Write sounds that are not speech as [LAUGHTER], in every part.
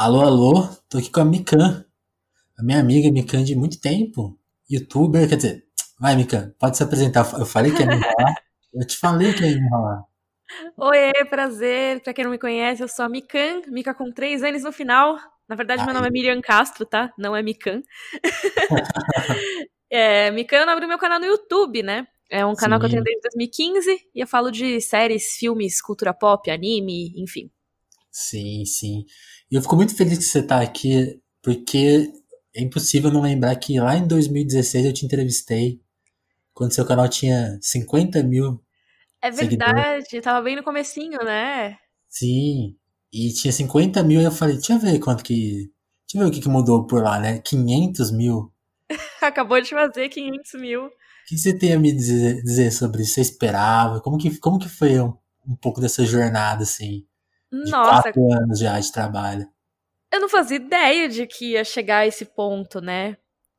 Alô, alô, tô aqui com a Mikan, a minha amiga Mikan de muito tempo, youtuber, quer dizer, vai Mikan, pode se apresentar. Eu falei que ia me enrolar, [LAUGHS] eu te falei que ia me enrolar. Oi, prazer. Pra quem não me conhece, eu sou a Mikan, Mika com três N's no final. Na verdade, meu nome é Miriam Castro, tá? Não é Mikan. [LAUGHS] é, Mikan é o nome do meu canal no YouTube, né? É um canal Sim. que eu tenho desde 2015 e eu falo de séries, filmes, cultura pop, anime, enfim. Sim, sim. E eu fico muito feliz que você tá aqui, porque é impossível não lembrar que lá em 2016 eu te entrevistei, quando seu canal tinha 50 mil. É verdade, seguidores. tava bem no comecinho, né? Sim, e tinha 50 mil e eu falei, deixa eu ver quanto que. Deixa eu ver o que, que mudou por lá, né? 500 mil. [LAUGHS] Acabou de fazer 500 mil. O que você tem a me dizer, dizer sobre isso? Você esperava? Como que, como que foi um, um pouco dessa jornada, assim? Nossa. quatro anos já de trabalho. Eu não fazia ideia de que ia chegar a esse ponto, né?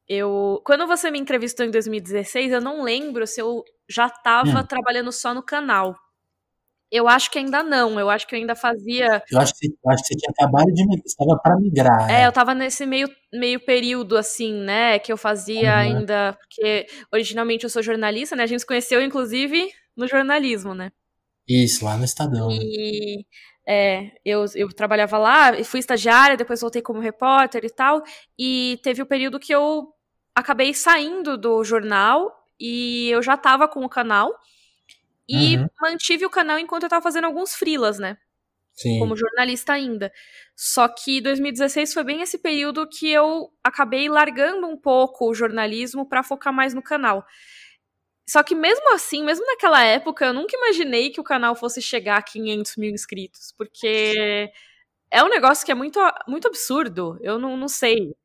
Eu, quando você me entrevistou em 2016, eu não lembro se eu já estava hum. trabalhando só no canal. Eu acho que ainda não, eu acho que eu ainda fazia. Eu acho que, eu acho que você tinha acabado de estava para migrar. É, é, eu estava nesse meio, meio período, assim, né? Que eu fazia uhum. ainda. Porque originalmente eu sou jornalista, né? A gente se conheceu, inclusive, no jornalismo, né? Isso, lá no Estadão. E é, eu, eu trabalhava lá, fui estagiária, depois voltei como repórter e tal. E teve o um período que eu acabei saindo do jornal e eu já estava com o canal. E uhum. mantive o canal enquanto eu tava fazendo alguns frilas, né? Sim. Como jornalista ainda. Só que 2016 foi bem esse período que eu acabei largando um pouco o jornalismo para focar mais no canal. Só que mesmo assim, mesmo naquela época, eu nunca imaginei que o canal fosse chegar a 500 mil inscritos, porque é um negócio que é muito, muito absurdo. Eu não, não sei.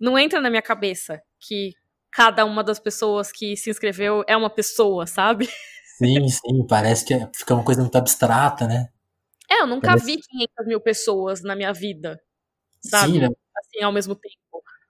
Não entra na minha cabeça que cada uma das pessoas que se inscreveu é uma pessoa, sabe? Sim, sim, parece que fica uma coisa muito abstrata, né? É, eu nunca parece... vi 500 mil pessoas na minha vida, sabe? Sim, né? Assim, ao mesmo tempo.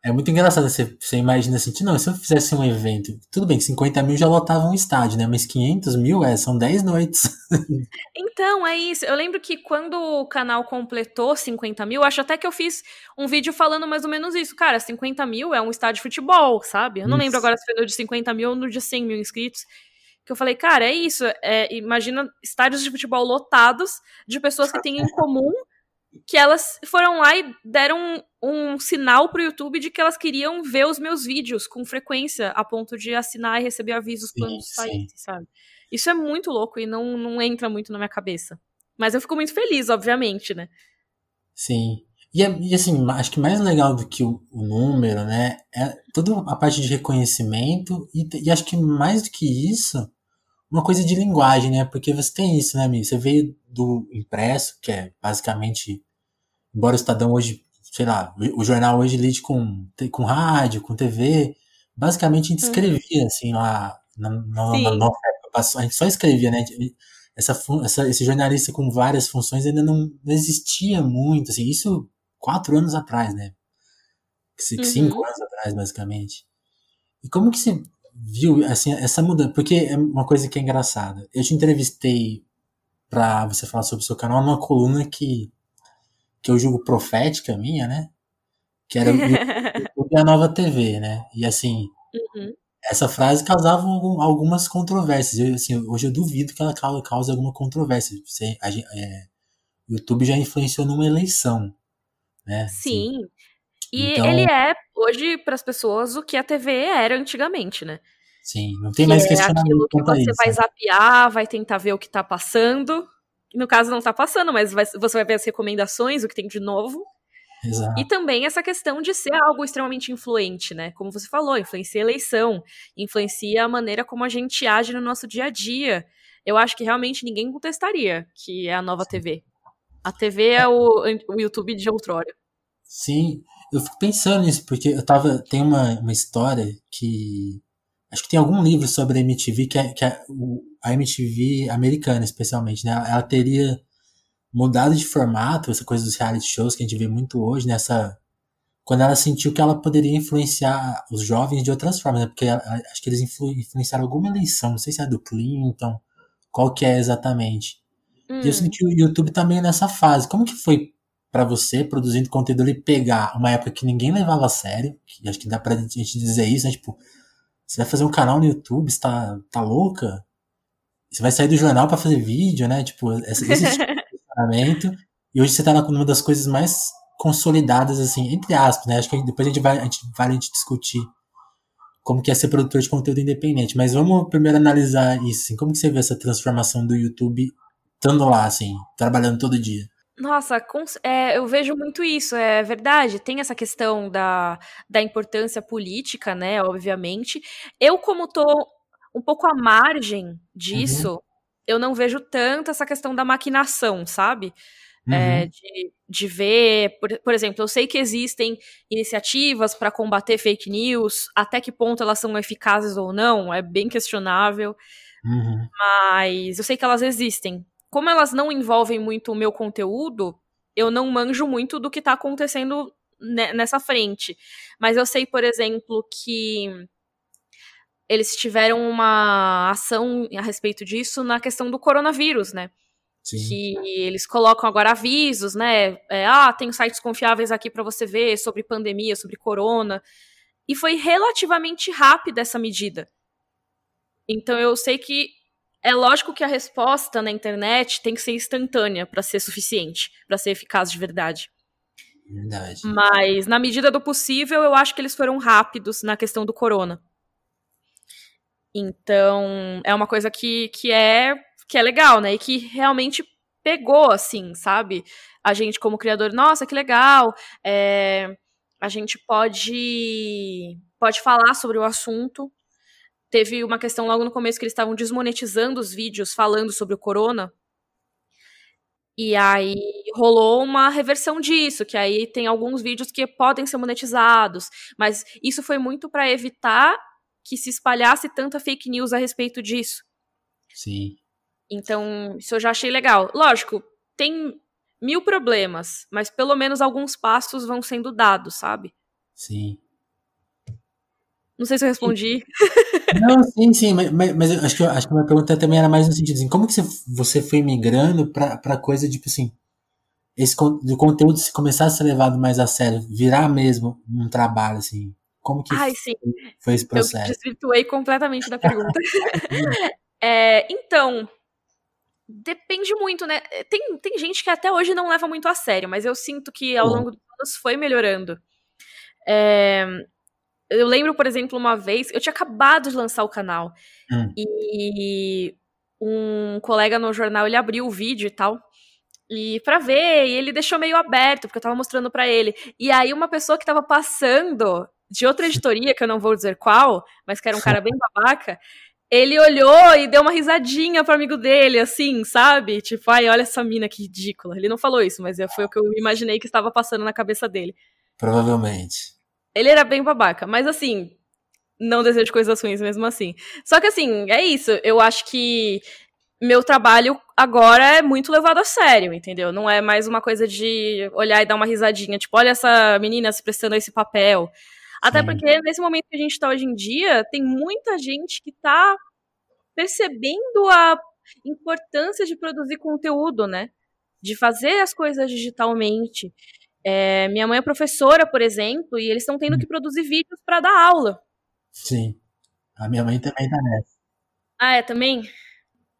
É muito engraçado, você, você imagina assim, não, se eu fizesse um evento, tudo bem que 50 mil já lotava um estádio, né? Mas 500 mil, é, são 10 noites. [LAUGHS] Então, é isso. Eu lembro que quando o canal completou 50 mil, acho até que eu fiz um vídeo falando mais ou menos isso. Cara, 50 mil é um estádio de futebol, sabe? Eu não isso. lembro agora se foi no de 50 mil ou no de 100 mil inscritos que eu falei, cara, é isso. É, imagina estádios de futebol lotados de pessoas que [LAUGHS] têm em comum que elas foram lá e deram um, um sinal pro YouTube de que elas queriam ver os meus vídeos com frequência, a ponto de assinar e receber avisos quando saísse, sabe? Isso é muito louco e não, não entra muito na minha cabeça. Mas eu fico muito feliz, obviamente, né? Sim. E, e assim, acho que mais legal do que o, o, número, né? É toda a parte de reconhecimento e, e acho que mais do que isso, uma coisa de linguagem, né? Porque você tem isso, né, Mi? Você veio do impresso, que é basicamente, embora o Estadão hoje, sei lá, o jornal hoje lide com, com rádio, com TV, basicamente a gente uhum. escrevia, assim, lá na, na, na nossa época, a gente só escrevia, né? Essa, essa, esse jornalista com várias funções ainda não, não existia muito, assim, isso quatro anos atrás, né? Cinco uhum. anos atrás, basicamente. E como que se viu assim essa mudança? Porque é uma coisa que é engraçada. Eu te entrevistei para você falar sobre o seu canal numa coluna que que eu julgo profética minha, né? Que era o [LAUGHS] a Nova TV, né? E assim, uhum. essa frase causava algumas controvérsias. Eu, assim, hoje eu duvido que ela cause alguma controvérsia. Você, a, é, o YouTube já influenciou numa eleição, né? Assim, Sim. Assim, e então, ele é, hoje, para as pessoas, o que a TV era antigamente, né? Sim, não tem que mais é questionamento. que você isso, vai né? zapear, vai tentar ver o que tá passando. No caso, não tá passando, mas vai, você vai ver as recomendações, o que tem de novo. Exato. E também essa questão de ser algo extremamente influente, né? Como você falou, influencia a eleição, influencia a maneira como a gente age no nosso dia a dia. Eu acho que realmente ninguém contestaria que é a nova Sim. TV. A TV é o, o YouTube de outrora. Sim, eu fico pensando nisso, porque eu tava. Tem uma, uma história que. Acho que tem algum livro sobre a MTV, que é, que é o, a MTV americana, especialmente, né? Ela teria mudado de formato, essa coisa dos reality shows que a gente vê muito hoje, nessa. Quando ela sentiu que ela poderia influenciar os jovens de outras formas, né? Porque acho que eles influ, influenciaram alguma eleição, não sei se é do Clinton, qual que é exatamente. Hum. E eu hum. sinto que o YouTube também tá nessa fase. Como que foi para você, produzindo conteúdo, ele pegar uma época que ninguém levava a sério, que acho que dá pra gente dizer isso, né? Tipo, você vai fazer um canal no YouTube, você tá, tá louca? Você vai sair do jornal para fazer vídeo, né? Tipo, esse, esse tipo de [LAUGHS] funcionamento. E hoje você tá numa das coisas mais consolidadas, assim, entre aspas, né? Acho que depois a gente vai, a gente, vai a gente discutir como que é ser produtor de conteúdo independente. Mas vamos primeiro analisar isso, assim, como que você vê essa transformação do YouTube estando lá, assim, trabalhando todo dia? Nossa, é, eu vejo muito isso, é verdade. Tem essa questão da, da importância política, né? Obviamente. Eu, como tô um pouco à margem disso, uhum. eu não vejo tanto essa questão da maquinação, sabe? É, uhum. É, de, de ver, por, por exemplo, eu sei que existem iniciativas para combater fake news, até que ponto elas são eficazes ou não, é bem questionável. Uhum. Mas eu sei que elas existem como elas não envolvem muito o meu conteúdo, eu não manjo muito do que tá acontecendo nessa frente. Mas eu sei, por exemplo, que eles tiveram uma ação a respeito disso na questão do coronavírus, né? Sim. Que eles colocam agora avisos, né? É, ah, tem sites confiáveis aqui para você ver sobre pandemia, sobre corona. E foi relativamente rápida essa medida. Então eu sei que é lógico que a resposta na internet tem que ser instantânea para ser suficiente, para ser eficaz de verdade. Verdade. Mas, na medida do possível, eu acho que eles foram rápidos na questão do corona. Então, é uma coisa que, que, é, que é legal, né? E que realmente pegou, assim, sabe? A gente, como criador, nossa, que legal. É, a gente pode, pode falar sobre o assunto Teve uma questão logo no começo que eles estavam desmonetizando os vídeos falando sobre o corona. E aí rolou uma reversão disso, que aí tem alguns vídeos que podem ser monetizados, mas isso foi muito para evitar que se espalhasse tanta fake news a respeito disso. Sim. Então, isso eu já achei legal. Lógico, tem mil problemas, mas pelo menos alguns passos vão sendo dados, sabe? Sim. Não sei se eu respondi. Não, sim, sim, mas, mas acho, que, acho que a minha pergunta também era mais no sentido assim, como que você, você foi migrando pra, pra coisa, tipo assim, esse do conteúdo se começar a ser levado mais a sério, virar mesmo um trabalho, assim, como que Ai, foi, foi, esse processo? Eu desvirtuei completamente da [LAUGHS] pergunta. é, então, depende muito, né? Tem, tem gente que até hoje não leva muito a sério, mas eu sinto que ao longo dos anos foi melhorando. É, eu lembro, por exemplo, uma vez, eu tinha acabado de lançar o canal. Hum. E um colega no jornal, ele abriu o vídeo e tal. E para ver, e ele deixou meio aberto, porque eu tava mostrando para ele. E aí uma pessoa que tava passando de outra editoria, que eu não vou dizer qual, mas que era um cara bem babaca, ele olhou e deu uma risadinha pro amigo dele, assim, sabe? Tipo, ai, olha essa mina que ridícula. Ele não falou isso, mas foi o que eu imaginei que estava passando na cabeça dele. Provavelmente. Ele era bem babaca, mas assim, não desejo coisas ruins mesmo assim. Só que assim, é isso. Eu acho que meu trabalho agora é muito levado a sério, entendeu? Não é mais uma coisa de olhar e dar uma risadinha, tipo, olha essa menina se prestando a esse papel. Até Sim. porque nesse momento que a gente tá hoje em dia, tem muita gente que tá percebendo a importância de produzir conteúdo, né? De fazer as coisas digitalmente, é, minha mãe é professora, por exemplo, e eles estão tendo que produzir vídeos para dar aula. Sim. A minha mãe também tá nessa. Ah, é também?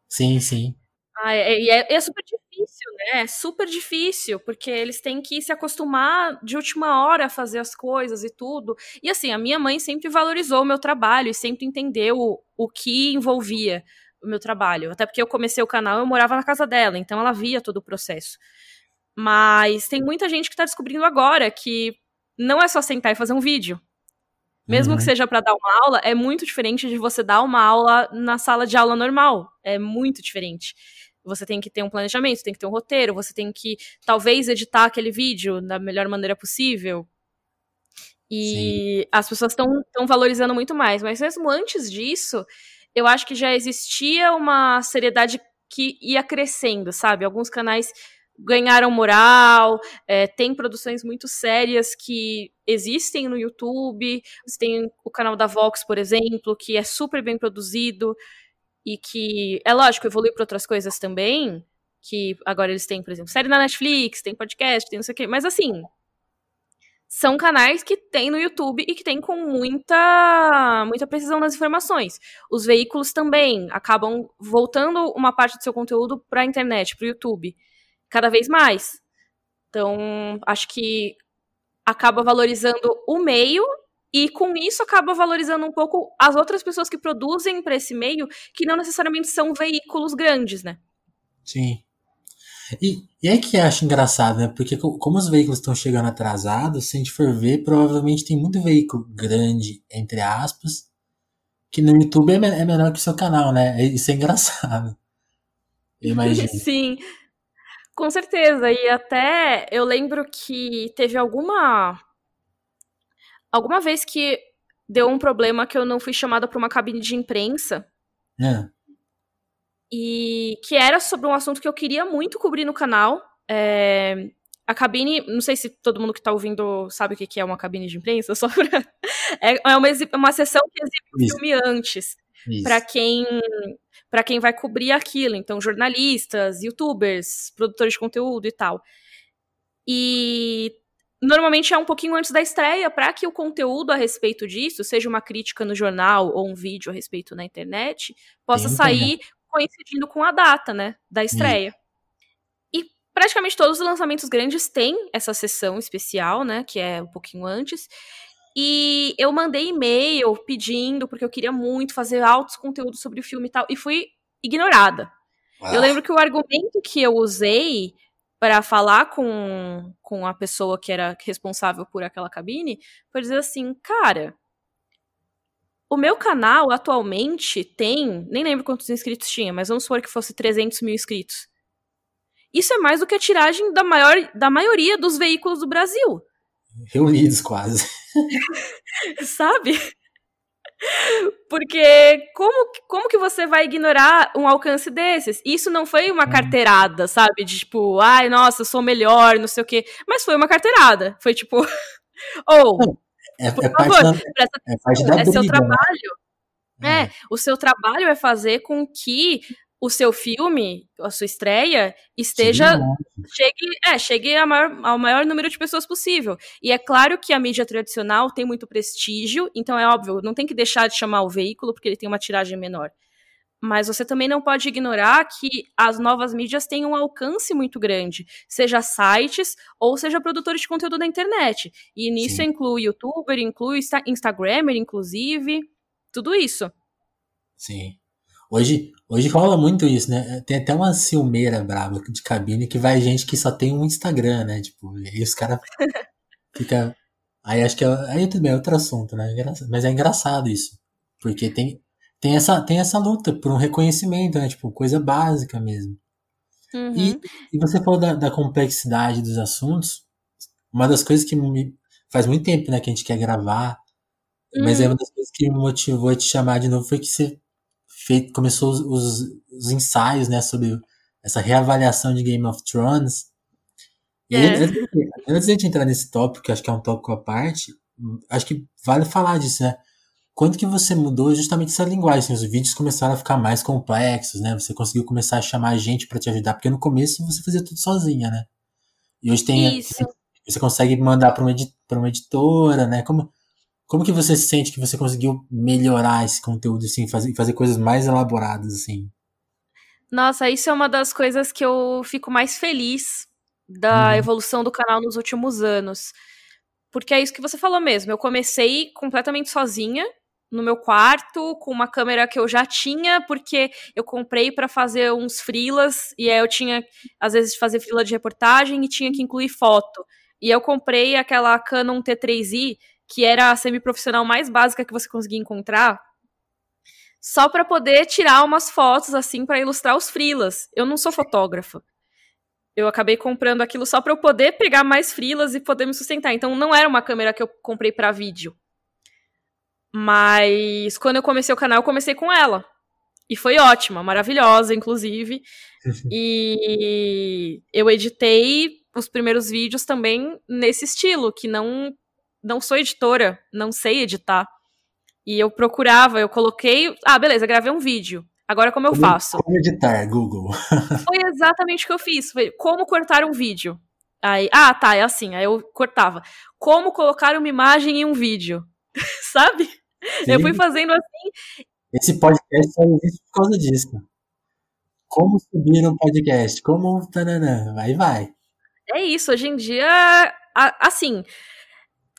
Sim, sim. Ah, é, é, é, super difícil, né? É super difícil, porque eles têm que se acostumar de última hora a fazer as coisas e tudo. E assim, a minha mãe sempre valorizou o meu trabalho e sempre entendeu o, o que envolvia o meu trabalho. Até porque eu comecei o canal, eu morava na casa dela, então ela via todo o processo. Mas tem muita gente que está descobrindo agora que não é só sentar e fazer um vídeo. Mesmo uhum. que seja para dar uma aula, é muito diferente de você dar uma aula na sala de aula normal. É muito diferente. Você tem que ter um planejamento, tem que ter um roteiro, você tem que talvez editar aquele vídeo da melhor maneira possível. E Sim. as pessoas estão valorizando muito mais. Mas mesmo antes disso, eu acho que já existia uma seriedade que ia crescendo, sabe? Alguns canais ganharam moral, é, tem produções muito sérias que existem no YouTube. Você tem o canal da Vox, por exemplo, que é super bem produzido e que, é lógico, evolui para outras coisas também, Que agora eles têm, por exemplo, série na Netflix, tem podcast, tem não sei o quê. Mas assim, são canais que tem no YouTube e que tem com muita muita precisão nas informações. Os veículos também acabam voltando uma parte do seu conteúdo para a internet, para o YouTube, cada vez mais. Então, acho que acaba valorizando o meio e com isso acaba valorizando um pouco as outras pessoas que produzem para esse meio, que não necessariamente são veículos grandes, né? Sim. E, e é que acho engraçado, né? Porque como os veículos estão chegando atrasados, se a gente for ver, provavelmente tem muito veículo grande, entre aspas, que no YouTube é, é menor que o seu canal, né? Isso é engraçado. Imagina. [LAUGHS] Sim, com certeza. E até eu lembro que teve alguma alguma vez que deu um problema que eu não fui chamada para uma cabine de imprensa. É. E que era sobre um assunto que eu queria muito cobrir no canal. É, a cabine, não sei se todo mundo que está ouvindo sabe o que é uma cabine de imprensa, [LAUGHS] só pra, é, é uma, uma sessão que exibe o filme antes. Para quem para quem vai cobrir aquilo, então jornalistas, youtubers, produtores de conteúdo e tal. E normalmente é um pouquinho antes da estreia, para que o conteúdo a respeito disso, seja uma crítica no jornal ou um vídeo a respeito na internet, possa Sim, sair coincidindo com a data, né, da estreia. E praticamente todos os lançamentos grandes têm essa sessão especial, né, que é um pouquinho antes. E eu mandei e-mail pedindo, porque eu queria muito fazer altos conteúdos sobre o filme e tal, e fui ignorada. Ah. Eu lembro que o argumento que eu usei para falar com, com a pessoa que era responsável por aquela cabine foi dizer assim, cara, o meu canal atualmente tem, nem lembro quantos inscritos tinha, mas vamos supor que fosse 300 mil inscritos. Isso é mais do que a tiragem da, maior, da maioria dos veículos do Brasil. Reunidos quase. [LAUGHS] Sabe? Porque como, como que você vai ignorar um alcance desses? Isso não foi uma uhum. carteirada, sabe? De tipo, ai, nossa, eu sou melhor, não sei o quê. Mas foi uma carteirada. Foi tipo. [LAUGHS] Ou. é, é, por favor, da, é parte da é seu né? trabalho. Né? É, o seu trabalho é fazer com que o seu filme, a sua estreia, esteja. chegue, é, chegue ao maior, ao maior número de pessoas possível. E é claro que a mídia tradicional tem muito prestígio, então é óbvio, não tem que deixar de chamar o veículo porque ele tem uma tiragem menor. Mas você também não pode ignorar que as novas mídias têm um alcance muito grande, seja sites ou seja produtores de conteúdo na internet. E nisso Sim. inclui youtuber, inclui Instagramer, inclusive, tudo isso. Sim. Hoje, hoje rola muito isso, né? Tem até uma ciumeira brava de cabine que vai gente que só tem um Instagram, né? Tipo, e os caras [LAUGHS] fica Aí acho que é, aí tudo bem, é outro assunto, né? Mas é engraçado isso. Porque tem, tem, essa, tem essa luta por um reconhecimento, né? Tipo, coisa básica mesmo. Uhum. E, e você falou da, da complexidade dos assuntos. Uma das coisas que me faz muito tempo, né, que a gente quer gravar. Uhum. Mas é uma das coisas que me motivou a te chamar de novo foi que você feito, começou os, os, os, ensaios, né, sobre essa reavaliação de Game of Thrones. E é. antes, antes de a gente entrar nesse tópico, que acho que é um tópico à parte, acho que vale falar disso, né? Quando que você mudou justamente essa linguagem? Assim, os vídeos começaram a ficar mais complexos, né? Você conseguiu começar a chamar gente para te ajudar, porque no começo você fazia tudo sozinha, né? E hoje tem. Isso. Você consegue mandar para uma, uma editora, né? Como, como que você sente que você conseguiu melhorar esse conteúdo, assim, fazer, fazer coisas mais elaboradas, assim? Nossa, isso é uma das coisas que eu fico mais feliz da uhum. evolução do canal nos últimos anos. Porque é isso que você falou mesmo. Eu comecei completamente sozinha, no meu quarto, com uma câmera que eu já tinha, porque eu comprei para fazer uns frilas, e aí eu tinha, às vezes, fazer frila de reportagem e tinha que incluir foto. E eu comprei aquela Canon T3i, que era a semiprofissional mais básica que você conseguia encontrar, só para poder tirar umas fotos assim para ilustrar os frilas. Eu não sou fotógrafa. Eu acabei comprando aquilo só para eu poder pegar mais frilas e poder me sustentar. Então não era uma câmera que eu comprei para vídeo. Mas quando eu comecei o canal, eu comecei com ela. E foi ótima, maravilhosa, inclusive. [LAUGHS] e eu editei os primeiros vídeos também nesse estilo, que não não sou editora, não sei editar. E eu procurava, eu coloquei, ah, beleza, gravei um vídeo. Agora como eu Como- faço? Como editar, Google. [LAUGHS] Foi exatamente o que eu fiz. Foi como cortar um vídeo. Aí, ah, tá, é assim. Aí eu cortava. Como colocar uma imagem em um vídeo. [LAUGHS] Sabe? Eu fui Sim. fazendo assim. Esse podcast só existe por causa disso. Como subir um podcast? Como. Tananã, vai, vai. É isso. Hoje em dia, assim,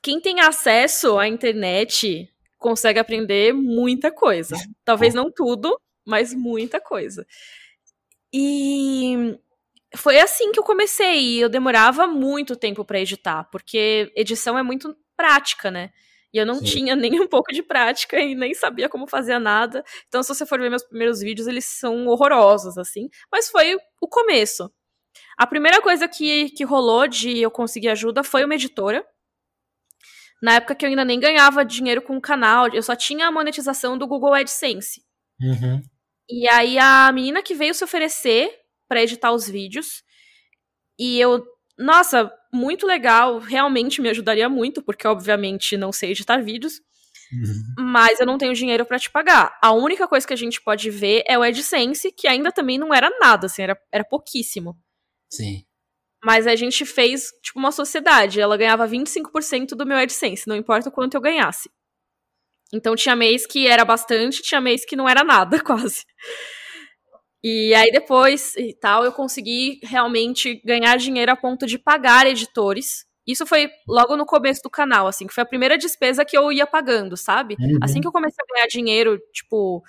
quem tem acesso à internet consegue aprender muita coisa. [LAUGHS] Talvez não tudo, mas muita coisa. E foi assim que eu comecei. Eu demorava muito tempo pra editar, porque edição é muito prática, né? E eu não Sim. tinha [LAUGHS] nem um pouco de prática e nem sabia como fazer nada. Então, se você for ver meus primeiros vídeos, eles são horrorosos, assim. Mas foi o começo. A primeira coisa que, que rolou de eu conseguir ajuda foi uma editora. Na época que eu ainda nem ganhava dinheiro com o canal, eu só tinha a monetização do Google AdSense. Uhum. E aí a menina que veio se oferecer pra editar os vídeos. E eu, nossa, muito legal, realmente me ajudaria muito, porque obviamente não sei editar vídeos, Uhum. mas eu não tenho dinheiro pra te pagar. A única coisa que a gente pode ver é o AdSense, que ainda também não era nada, assim, era, era pouquíssimo. Sim. Mas a gente fez, tipo, uma sociedade. Ela ganhava 25% do meu AdSense, não importa o quanto eu ganhasse. Então tinha mês que era bastante, tinha mês que não era nada, [LAUGHS] quase. E aí depois e tal, eu consegui realmente ganhar dinheiro a ponto de pagar editores. Isso foi logo no começo do canal, assim, que foi a primeira despesa que eu ia pagando, sabe? Uhum. Assim que eu comecei a ganhar dinheiro, tipo,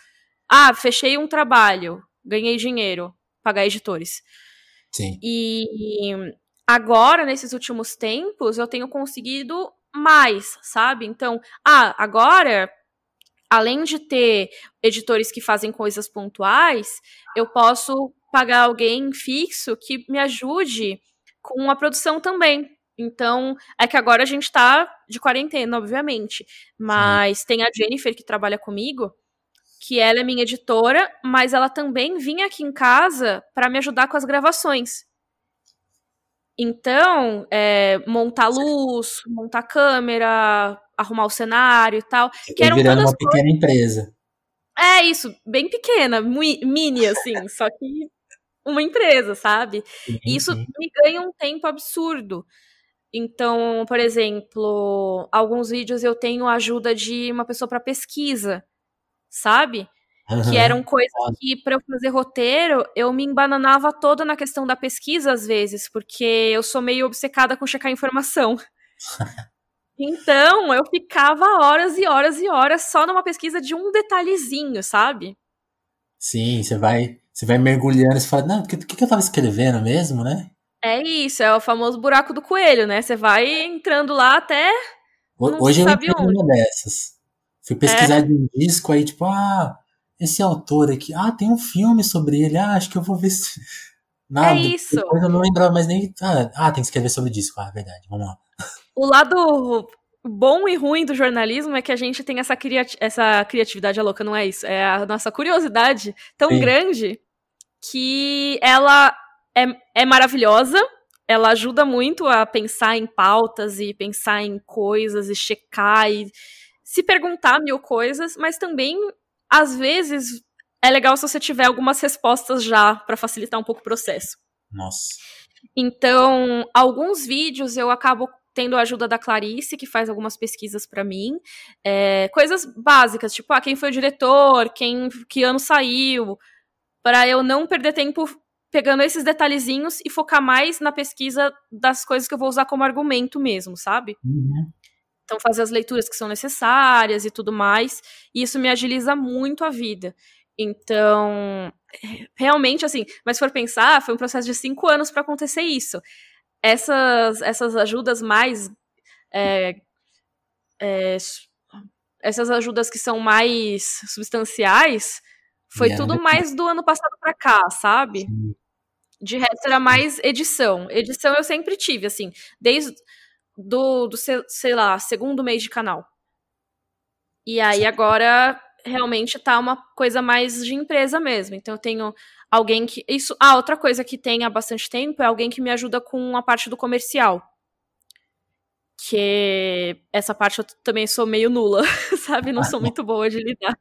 ah, fechei um trabalho, ganhei dinheiro, pagar editores. Sim. E agora, nesses últimos tempos, eu tenho conseguido mais, sabe? Então, ah, agora, além de ter editores que fazem coisas pontuais, eu posso pagar alguém fixo que me ajude com a produção também. Então, é que agora a gente tá de quarentena, obviamente. Mas tem a Jennifer que trabalha comigo, que ela é minha editora, mas ela também vinha aqui em casa para me ajudar com as gravações. Então, é, montar luz, montar câmera, arrumar o cenário e tal. Você Que eram virando uma pequena empresa. É isso, bem pequena, mini, assim, [LAUGHS] só que uma empresa, sabe? Sim, E isso sim. me ganha um tempo absurdo. Então, por exemplo, alguns vídeos eu tenho ajuda de uma pessoa para pesquisa, sabe? Que Aham. eram coisas que, para eu fazer roteiro, eu me embananava toda na questão da pesquisa, às vezes, porque eu sou meio obcecada com checar informação. [LAUGHS] Então, eu ficava horas e horas e horas só numa pesquisa de um detalhezinho, sabe? Sim, você vai, você vai mergulhando, você fala, não, o que, que eu tava escrevendo mesmo, né? É isso, é o famoso buraco do coelho, né? Você vai entrando lá até. Hoje eu onde. numa dessas. Fui pesquisar de um disco, aí tipo, ah, esse autor aqui, ah, tem um filme sobre ele, ah, acho que eu vou ver se... [LAUGHS] Nada, É isso. depois eu não lembrava mais nem, ah, ah, tem que escrever sobre disco, ah, verdade, vamos lá. O lado bom e ruim do jornalismo é que a gente tem essa, criati essa criatividade é louca, não é isso? É a nossa curiosidade tão Sim. grande que ela é, é maravilhosa. Ela ajuda muito a pensar em pautas e pensar em coisas e checar e se perguntar mil coisas, mas também, às vezes, é legal se você tiver algumas respostas já para facilitar um pouco o processo. Nossa. Então, alguns vídeos eu acabo tendo a ajuda da Clarice, que faz algumas pesquisas pra mim. É, coisas básicas, tipo, ah, quem foi o diretor, quem, que ano saiu, para eu não perder tempo pegando esses detalhezinhos e focar mais na pesquisa das coisas que eu vou usar como argumento mesmo, sabe? Uhum. Então, fazer as leituras que são necessárias e tudo mais. E isso me agiliza muito a vida. Então, realmente, assim, mas se for pensar, foi um processo de cinco anos para acontecer isso. Essas, essas ajudas mais. é, é, essas ajudas que são mais substanciais, foi Vieram tudo mais do ano passado para cá, sabe? De resto era mais edição. Edição eu sempre tive, assim, desde do, do sei, sei lá, segundo mês de canal. E aí agora realmente tá uma coisa mais de empresa mesmo. Então eu tenho alguém que. Isso. Ah, outra coisa que tem há bastante tempo é alguém que me ajuda com a parte do comercial. Que essa parte eu também sou meio nula, [LAUGHS] sabe? Não sou muito boa de lidar.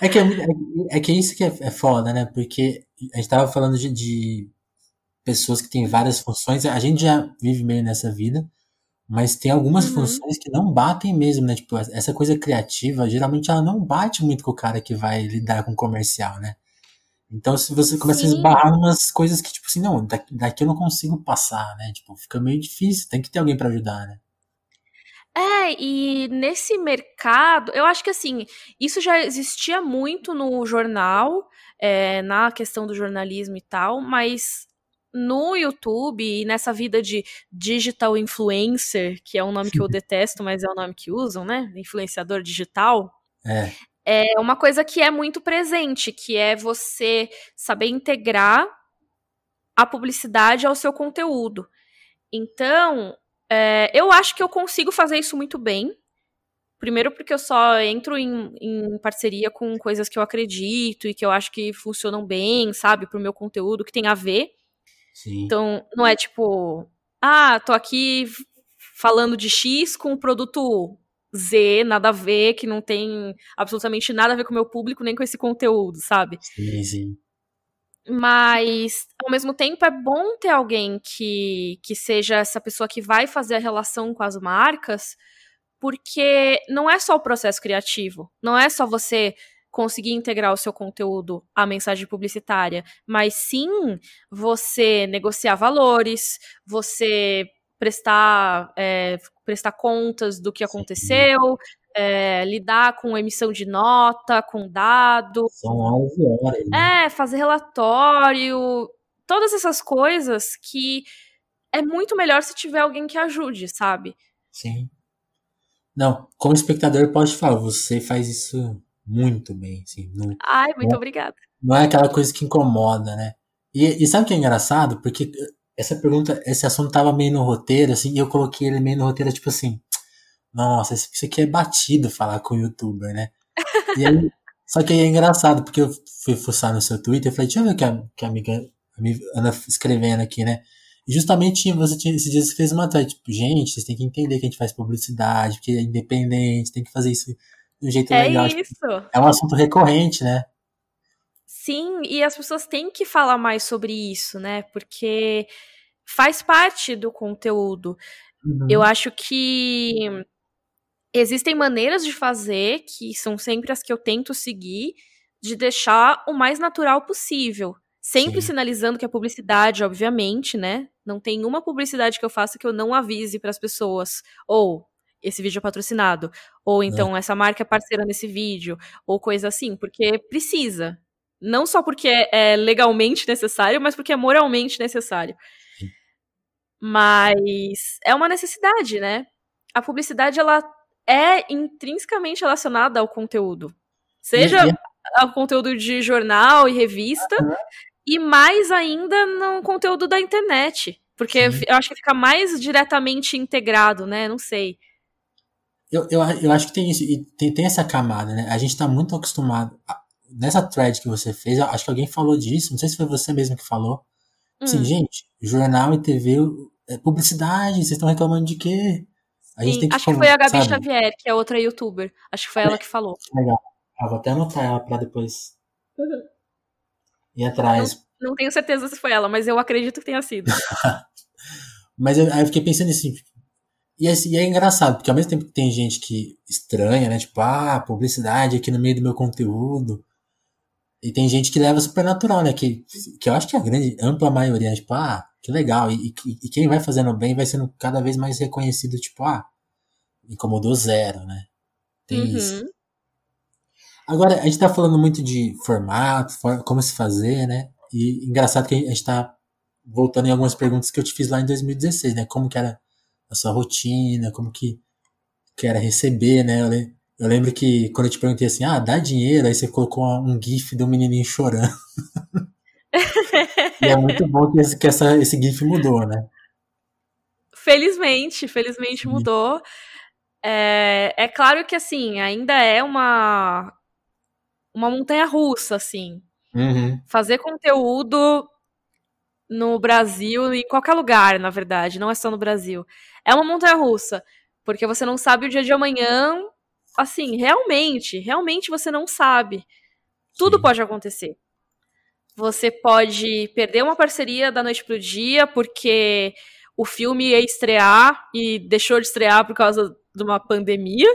É que, é, é, é que isso que é, é, foda, né? Porque a gente tava falando de, de pessoas que têm várias funções. A gente já vive meio nessa vida, mas tem algumas uhum. funções que não batem mesmo, né? Tipo, essa coisa criativa, geralmente ela não bate muito com o cara que vai lidar com comercial, né? Então, se você começa Sim. a esbarrar umas coisas que, tipo assim, não, daqui, daqui eu não consigo passar, né? Tipo, fica meio difícil, tem que ter alguém para ajudar, né? É, e nesse mercado, eu acho que assim, isso já existia muito no jornal, é, na questão do jornalismo e tal, mas no YouTube e nessa vida de digital influencer, que é um nome que eu [LAUGHS] detesto, mas é o nome que usam, né? Influenciador digital. É. É uma coisa que é muito presente, que é você saber integrar a publicidade ao seu conteúdo. Então, é, eu acho que eu consigo fazer isso muito bem. Primeiro porque eu só entro em, em, parceria com coisas que eu acredito e que eu acho que funcionam bem, sabe, pro meu conteúdo, que tem a ver. Sim. Então, não é tipo, ah, tô aqui falando de X com o produto Z, nada a ver, que não tem absolutamente nada a ver com o meu público, nem com esse conteúdo, sabe? Sim, sim. Mas, ao mesmo tempo, é bom ter alguém que, que seja essa pessoa que vai fazer a relação com as marcas, porque não é só o processo criativo, não é só você conseguir integrar o seu conteúdo à mensagem publicitária, mas sim você negociar valores, você prestar, é, prestar contas do que aconteceu, é, lidar com emissão de nota, com dado. São horas e horas. Né? É, fazer relatório, todas essas coisas que é muito melhor se tiver alguém que ajude, sabe? Sim. Não, como espectador, pode falar, você faz isso muito bem, assim. Não, Ai, muito não, obrigada. Não é aquela coisa que incomoda, né? E, e sabe o que é engraçado? Porque essa pergunta, esse assunto tava meio no roteiro, assim, e eu coloquei ele meio no roteiro, tipo assim, nossa, isso aqui é batido falar com o youtuber, né? E aí, [LAUGHS] só que aí é engraçado, porque eu fui fuçar no seu Twitter e falei, deixa eu ver o que a, que a amiga a amiga anda escrevendo aqui, né? E justamente você tinha, esses dias você fez uma thread, tipo, gente, vocês têm que entender que a gente faz publicidade, porque é independente, tem que fazer isso de um jeito é legal. Isso. Tipo, é um assunto recorrente, né? Sim, e as pessoas têm que falar mais sobre isso, né? Porque faz parte do conteúdo. Uhum. Eu acho que existem maneiras de fazer, que são sempre as que eu tento seguir, de deixar o mais natural possível. Sempre Sim. sinalizando que a publicidade, obviamente, né? Não tem uma publicidade que eu faça que eu não avise para as pessoas. Ou esse vídeo é patrocinado. Ou então é. essa marca é parceira nesse vídeo. Ou coisa assim, porque precisa. Não só porque é, é legalmente necessário, mas porque é moralmente necessário. Sim. Mas é uma necessidade, né? A publicidade, ela é intrinsecamente relacionada ao conteúdo. Seja ao conteúdo de jornal e revista, uhum. e mais ainda no conteúdo da internet. Porque Sim. eu acho que fica mais diretamente integrado, né? Não sei. Eu, eu, eu acho que tem isso, e tem, tem essa camada, né? A gente tá muito acostumado. A, nessa thread que você fez, acho que alguém falou disso, não sei se foi você mesmo que falou. Assim, hum. gente, jornal e TV é publicidade, vocês estão reclamando de quê? A gente Sim, tem que, acho que foi a Gabi sabe? Xavier, que é outra youtuber. Acho que foi ela que falou. Legal. Ah, vou até anotar ela pra depois uhum. ir atrás. Não, não, tenho certeza se foi ela, mas eu acredito que tenha sido. [LAUGHS] mas eu, aí eu fiquei pensando assim, tipo, e, é, e é engraçado, porque ao mesmo tempo que tem gente que estranha, né? Tipo, ah, publicidade aqui no meio do meu conteúdo. E tem gente que leva super natural, né? Que, que eu acho que é a grande, ampla maioria, né? tipo, ah, que legal. E, e, e, quem vai fazendo bem vai sendo cada vez mais reconhecido, tipo, ah, incomodou zero, né? Tem uhum. isso. Agora, a gente tá falando muito de formato, for, como se fazer, né? E engraçado que a gente tá voltando em algumas perguntas que eu te fiz lá em 2016, né? Como que era a sua rotina, como que, que era receber, né? Eu, eu lembro que quando eu te perguntei assim, ah, dá dinheiro, aí você colocou um gif do menininho chorando. [LAUGHS] e é muito bom que, esse, que essa, esse GIF mudou, né? Felizmente, felizmente Sim. mudou. É, é claro que, assim, ainda é uma, uma montanha russa, assim. Uhum. Fazer conteúdo no Brasil, em qualquer lugar, na verdade, não é só no Brasil. É uma montanha russa, porque você não sabe o dia de amanhã assim, realmente, realmente você não sabe. Tudo Sim. pode acontecer. Você pode perder uma parceria da noite pro dia porque o filme ia estrear e deixou de estrear por causa de uma pandemia.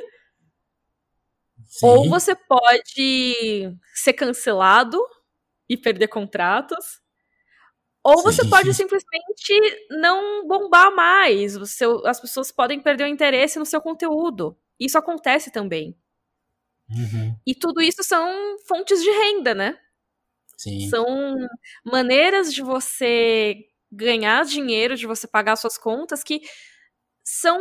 Sim. Ou você pode ser cancelado e perder contratos. Ou Sim. você pode simplesmente não bombar mais. Seu, as pessoas podem perder o interesse no seu conteúdo. Isso acontece também. Uhum. E tudo isso são fontes de renda, né? Sim. São maneiras de você ganhar dinheiro, de você pagar suas contas que são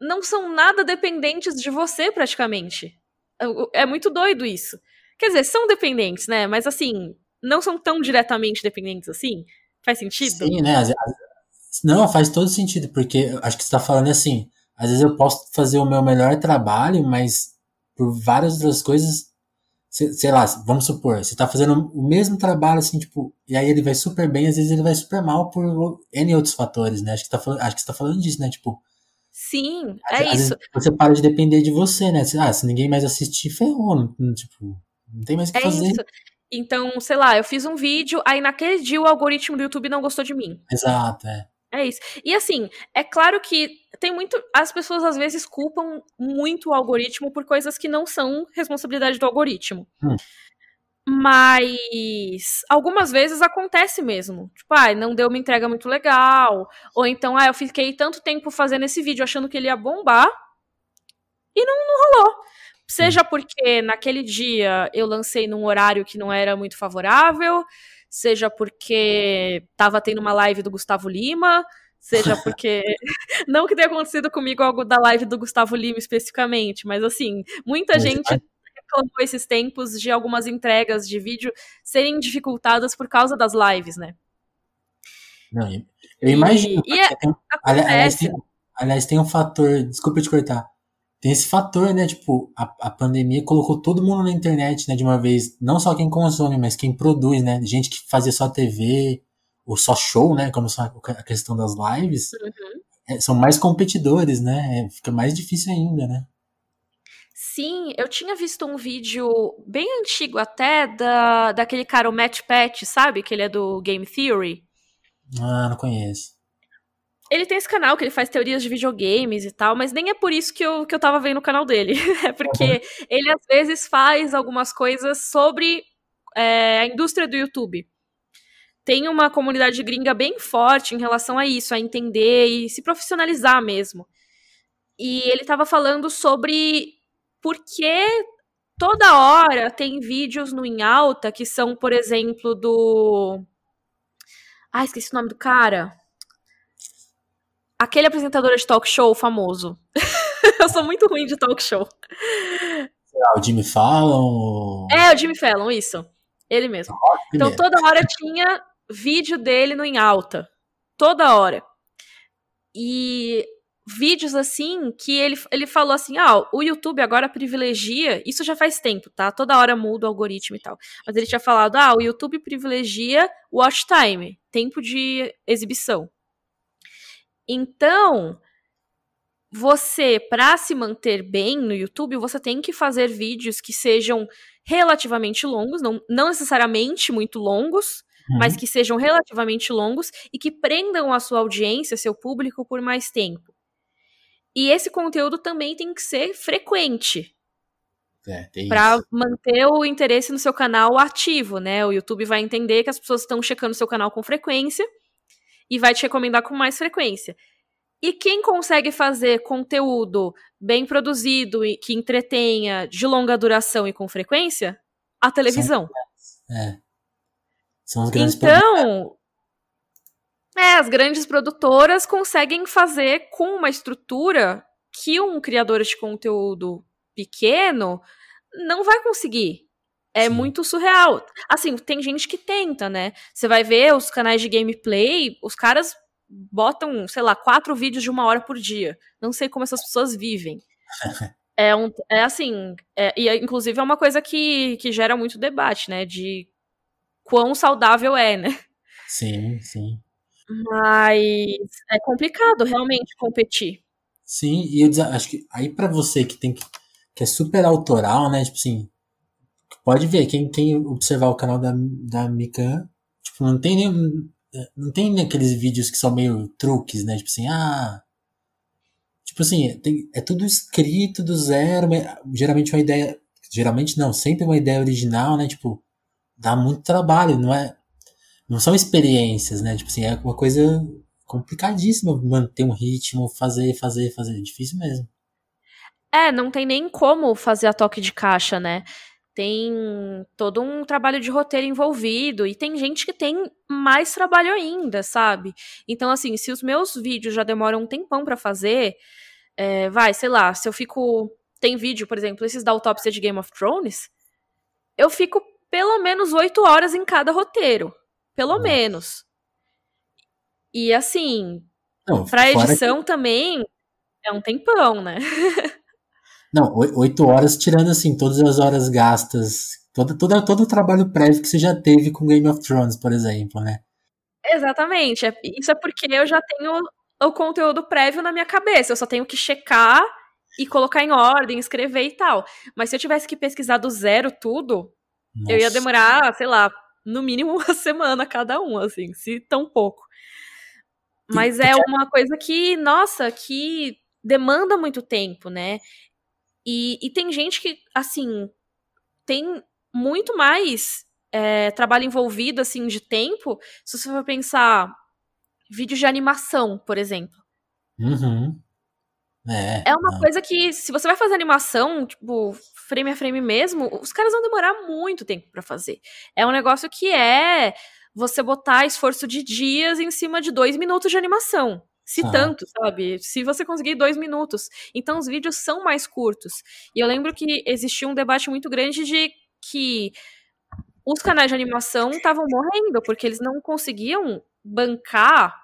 não são nada dependentes de você praticamente. É, é muito doido isso. Quer dizer, são dependentes, né? Mas assim, não são tão diretamente dependentes assim. Faz sentido? Sim, né? Não, faz todo sentido, porque acho que você está falando assim. Às vezes eu posso fazer o meu melhor trabalho, mas por várias outras coisas sei lá, vamos supor, você tá fazendo o mesmo trabalho, assim, tipo, e aí ele vai super bem, às vezes ele vai super mal por N outros fatores, né? Acho que, tá, acho que você tá falando disso, né? Tipo. Sim, é isso. você para de depender de você, né? Ah, se ninguém mais assistir, ferrou. Tipo, não tem mais o que é fazer. Isso. Então, sei lá, eu fiz um vídeo, aí naquele dia o algoritmo do YouTube não gostou de mim. Exato, é. É isso. E assim, é claro que tem muito. As pessoas às vezes culpam muito o algoritmo por coisas que não são responsabilidade do algoritmo. Hum. Mas algumas vezes acontece mesmo. Tipo, ah, não deu uma entrega muito legal. Ou então, ah, eu fiquei tanto tempo fazendo esse vídeo achando que ele ia bombar. E não, não rolou. Seja porque naquele dia eu lancei num horário que não era muito favorável, seja porque tava tendo uma live do Gustavo Lima, seja [LAUGHS] porque. [LAUGHS] não que tenha acontecido comigo algo da live do Gustavo Lima especificamente, mas assim, muita gente reclamou esses tempos de algumas entregas de vídeo serem dificultadas por causa das lives, né? Não, eu imagino. E, e é, aliás, tem, aliás, tem um fator. Desculpa te cortar tem esse fator, né? Tipo, a, a pandemia colocou todo mundo na internet, né? De uma vez, não só quem consome, mas quem produz, né? Gente que fazia só TV ou só show, né? Como a questão das lives, uhum. é, são mais competidores, né? É, fica mais difícil ainda, né? Sim, eu tinha visto um vídeo bem antigo até da, daquele cara, o Matt Pat, sabe? Que ele é do Game Theory. Ah, não conheço. Ele tem esse canal que ele faz teorias de videogames e tal, mas nem é por isso que eu, que eu tava vendo o canal dele. [LAUGHS] É porque uhum. ele às vezes faz algumas coisas sobre é, a indústria do YouTube. Tem uma comunidade gringa bem forte em relação a isso, a entender e se profissionalizar mesmo. E ele tava falando sobre por que toda hora tem vídeos no Em Alta que são, por exemplo, do. Ah, esqueci o nome do cara aquele apresentador de talk show famoso. [LAUGHS] eu sou muito ruim de talk show. o Jimmy Fallon? É, o Jimmy Fallon, isso. Ele mesmo. então toda hora tinha vídeo dele no em alta. Toda hora. E vídeos assim que ele, ele falou assim: ah, o YouTube agora privilegia. Isso já faz tempo, tá? Toda hora muda o algoritmo e tal. Mas ele tinha falado: ah, o YouTube privilegia watch time, tempo de exibição. Então, você, para se manter bem no YouTube, você tem que fazer vídeos que sejam relativamente longos, não, não necessariamente muito longos, uhum. mas que sejam relativamente longos e que prendam a sua audiência, seu público, por mais tempo. E esse conteúdo também tem que ser frequente. É, para manter o interesse no seu canal ativo, né? O YouTube vai entender que as pessoas estão checando seu canal com frequência e vai te recomendar com mais frequência. E quem consegue fazer conteúdo bem produzido e que entretenha, de longa duração e com frequência? A televisão. São, é. São os grandes Então, é, as grandes produtoras conseguem fazer com uma estrutura que um criador de conteúdo pequeno não vai conseguir. É Sim. muito surreal. Assim, tem gente que tenta, né? Você vai ver os canais de gameplay, os caras botam, sei lá, quatro vídeos de uma hora por dia. Não sei como essas pessoas vivem. [LAUGHS] é, um, é assim, é, e inclusive é uma coisa que, que gera muito debate, né? De quão saudável é, né? Sim, sim. Mas é complicado realmente competir. Sim, e eu acho que aí para você que tem que que é super autoral, né? Tipo assim, pode ver, quem, quem observar o canal da, da Mikan, tipo, não tem nem. Não tem aqueles vídeos que são meio truques, né? Tipo assim, ah. Tipo assim, tem, é tudo escrito do zero, geralmente uma ideia. Geralmente não, sempre uma ideia original, né? Tipo, dá muito trabalho, não é? Não são experiências, né? Tipo assim, é uma coisa complicadíssima manter um ritmo, fazer, fazer, fazer. É difícil mesmo. É, não tem nem como fazer a toque de caixa, né? Tem todo um trabalho de roteiro envolvido e tem gente que tem mais trabalho ainda, sabe? Então, assim, se os meus vídeos já demoram um tempão para fazer, é, vai, sei lá, se eu fico. Tem vídeo, por exemplo, esses da autópsia de Game of Thrones, eu fico pelo menos oito horas em cada roteiro. Pelo Nossa. menos. E assim, Não, pra edição que... também é um tempão, né? [LAUGHS] Não, oito horas tirando assim todas as horas gastas, todo, todo, todo o trabalho prévio que você já teve com Game of Thrones, por exemplo, né? Exatamente. É, isso é porque eu já tenho o conteúdo prévio na minha cabeça. Eu só tenho que checar e colocar em ordem, escrever e tal. Mas se eu tivesse que pesquisar do zero tudo, Nossa. eu ia demorar, sei lá, no mínimo [LAUGHS] uma semana cada um, assim, se tão pouco. Mas é uma coisa que, nossa, que demanda muito tempo, né? E, e tem gente que, assim, tem muito mais é, trabalho envolvido, assim, de tempo, se você for pensar vídeos de animação, por exemplo. Uhum. É, é uma é. coisa que, se você vai fazer animação, tipo, frame a frame mesmo, os caras vão demorar muito tempo para fazer. É um negócio que é você botar esforço de dias em cima de dois minutos de animação. Se ah. tanto, sabe? Se você conseguir dois minutos. Então os vídeos são mais curtos. E eu lembro que existia um debate muito grande de que os canais de animação estavam morrendo, porque eles não conseguiam bancar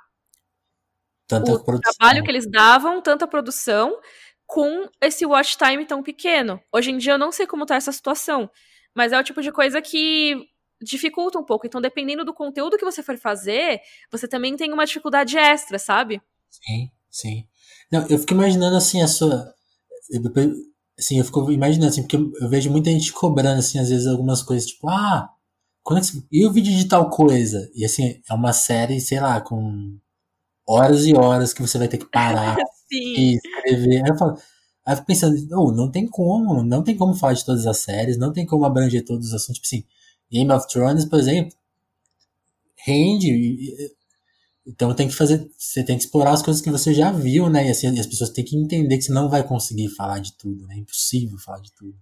tanta o produção. trabalho que eles davam, tanta produção, com esse watch time tão pequeno. Hoje em dia eu não sei como tá essa situação, mas é o tipo de coisa que dificulta um pouco. Então, dependendo do conteúdo que você for fazer, você também tem uma dificuldade extra, sabe? Sim, sim. Não, eu fico imaginando assim a sua. Assim, eu fico imaginando assim, porque eu vejo muita gente cobrando, assim, às vezes algumas coisas, tipo, ah, quando é que... e o vídeo de tal coisa? E assim, é uma série, sei lá, com horas e horas que você vai ter que parar [LAUGHS] e escrever. Aí eu falo, aí eu fico pensando, oh, não tem como, não tem como falar de todas as séries, não tem como abranger todos os assuntos. Tipo assim, Game of Thrones, por exemplo, rende. Então tem que fazer, você tem que explorar as coisas que você já viu, né? E assim, as pessoas têm que entender que você não vai conseguir falar de tudo, né? É impossível falar de tudo.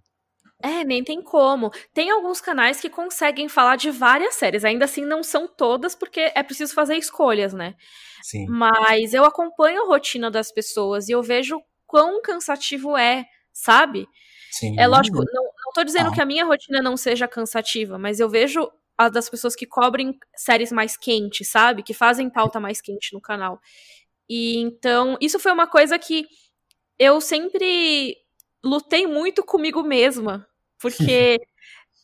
É, nem tem como. Tem alguns canais que conseguem falar de várias séries, ainda assim não são todas, porque é preciso fazer escolhas, né? Sim. Mas eu acompanho a rotina das pessoas e eu vejo quão cansativo é, sabe? Sim. É lógico, não, não tô dizendo ah. que a minha rotina não seja cansativa, mas eu vejo a das pessoas que cobrem séries mais quentes, sabe? Que fazem pauta mais quente no canal. E então, isso foi uma coisa que eu sempre lutei muito comigo mesma, porque [LAUGHS]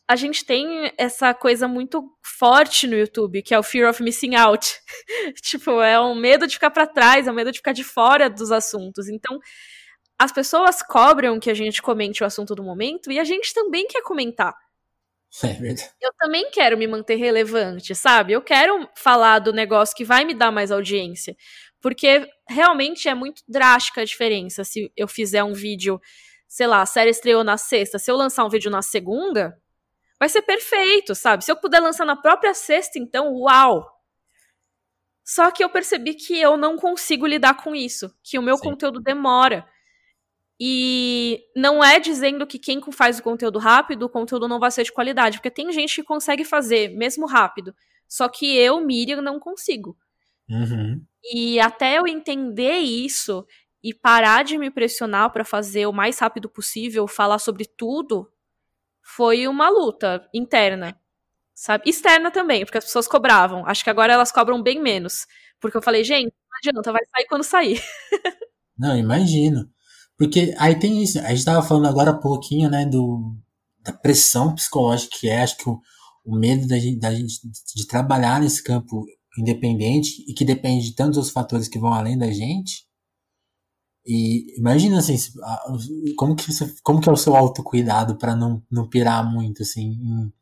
a gente tem essa coisa muito forte no YouTube, que é o fear of missing out. [LAUGHS] tipo, é um medo de ficar para trás, é um medo de ficar de fora dos assuntos. Então, as pessoas cobram que a gente comente o assunto do momento e a gente também quer comentar. [LAUGHS] É verdade. Eu também quero me manter relevante, sabe? Eu quero falar do negócio que vai me dar mais audiência. Porque realmente é muito drástica a diferença se eu fizer um vídeo, sei lá, a série estreou na sexta, se eu lançar um vídeo na segunda, vai ser perfeito, sabe? Se eu puder lançar na própria sexta, então, uau! Só que eu percebi que eu não consigo lidar com isso, que o meu Sim. conteúdo demora. E não é dizendo que quem faz o conteúdo rápido, o conteúdo não vai ser de qualidade, porque tem gente que consegue fazer, mesmo rápido. Só que eu, Miriam, não consigo. Uhum. E até eu entender isso e parar de me pressionar para fazer o mais rápido possível, falar sobre tudo, foi uma luta interna. Sabe? Externa também, porque as pessoas cobravam. Acho que agora elas cobram bem menos. Porque eu falei, gente, não adianta, vai sair quando sair. [LAUGHS] não, imagino. Porque aí tem isso, a gente estava falando agora há pouquinho, né, do, da pressão psicológica que é, acho que o, o medo da gente, da gente de trabalhar nesse campo independente e que depende de tantos outros fatores que vão além da gente. E imagina assim, como que, você, como que é o seu autocuidado para não, não pirar muito, assim, em,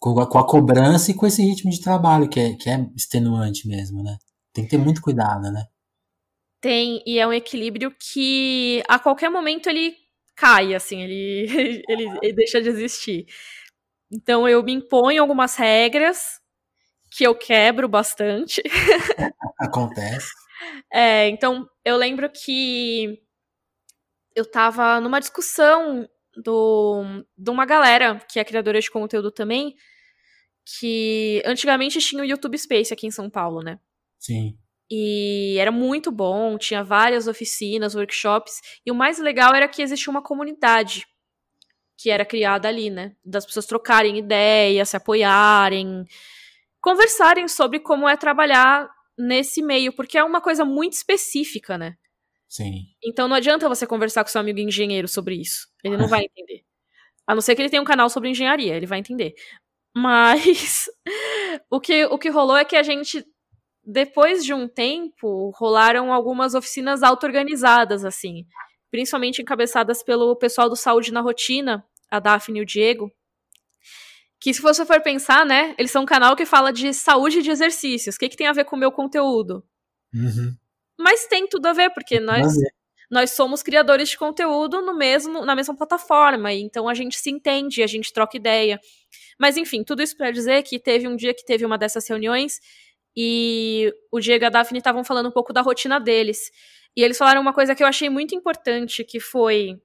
com, a, com a cobrança e com esse ritmo de trabalho, que é, que é extenuante mesmo, né? Tem que ter muito cuidado, né? Tem, e é um equilíbrio que a qualquer momento ele cai, assim, ele, [LAUGHS] ele, ele deixa de existir. Então eu me imponho algumas regras que eu quebro bastante. [LAUGHS] Acontece. É, então eu lembro que eu tava numa discussão do, de uma galera que é criadora de conteúdo também, que antigamente tinha o YouTube Space aqui em São Paulo, né? Sim. E era muito bom, tinha várias oficinas, workshops, e o mais legal era que existia uma comunidade que era criada ali, né? Das pessoas trocarem ideias, se apoiarem, conversarem sobre como é trabalhar nesse meio, porque é uma coisa muito específica, né? Sim. Então não adianta você conversar com seu amigo engenheiro sobre isso. Ele não vai [LAUGHS] entender. A não ser que ele tenha um canal sobre engenharia, ele vai entender. Mas [LAUGHS] o que, o que rolou é que a gente, depois de um tempo, rolaram algumas oficinas auto-organizadas, assim principalmente encabeçadas pelo pessoal do Saúde na Rotina, a Daphne e o Diego. Que se você for pensar, né, eles são um canal que fala de saúde de exercícios. O que, que tem a ver com o meu conteúdo? Uhum. Mas tem tudo a ver, porque nós, nós somos criadores de conteúdo no mesmo, na mesma plataforma, então a gente se entende, a gente troca ideia. Mas enfim, tudo isso para dizer que teve um dia que teve uma dessas reuniões e o Diego e a Daphne estavam falando um pouco da rotina deles. E eles falaram uma coisa que eu achei muito importante, que foi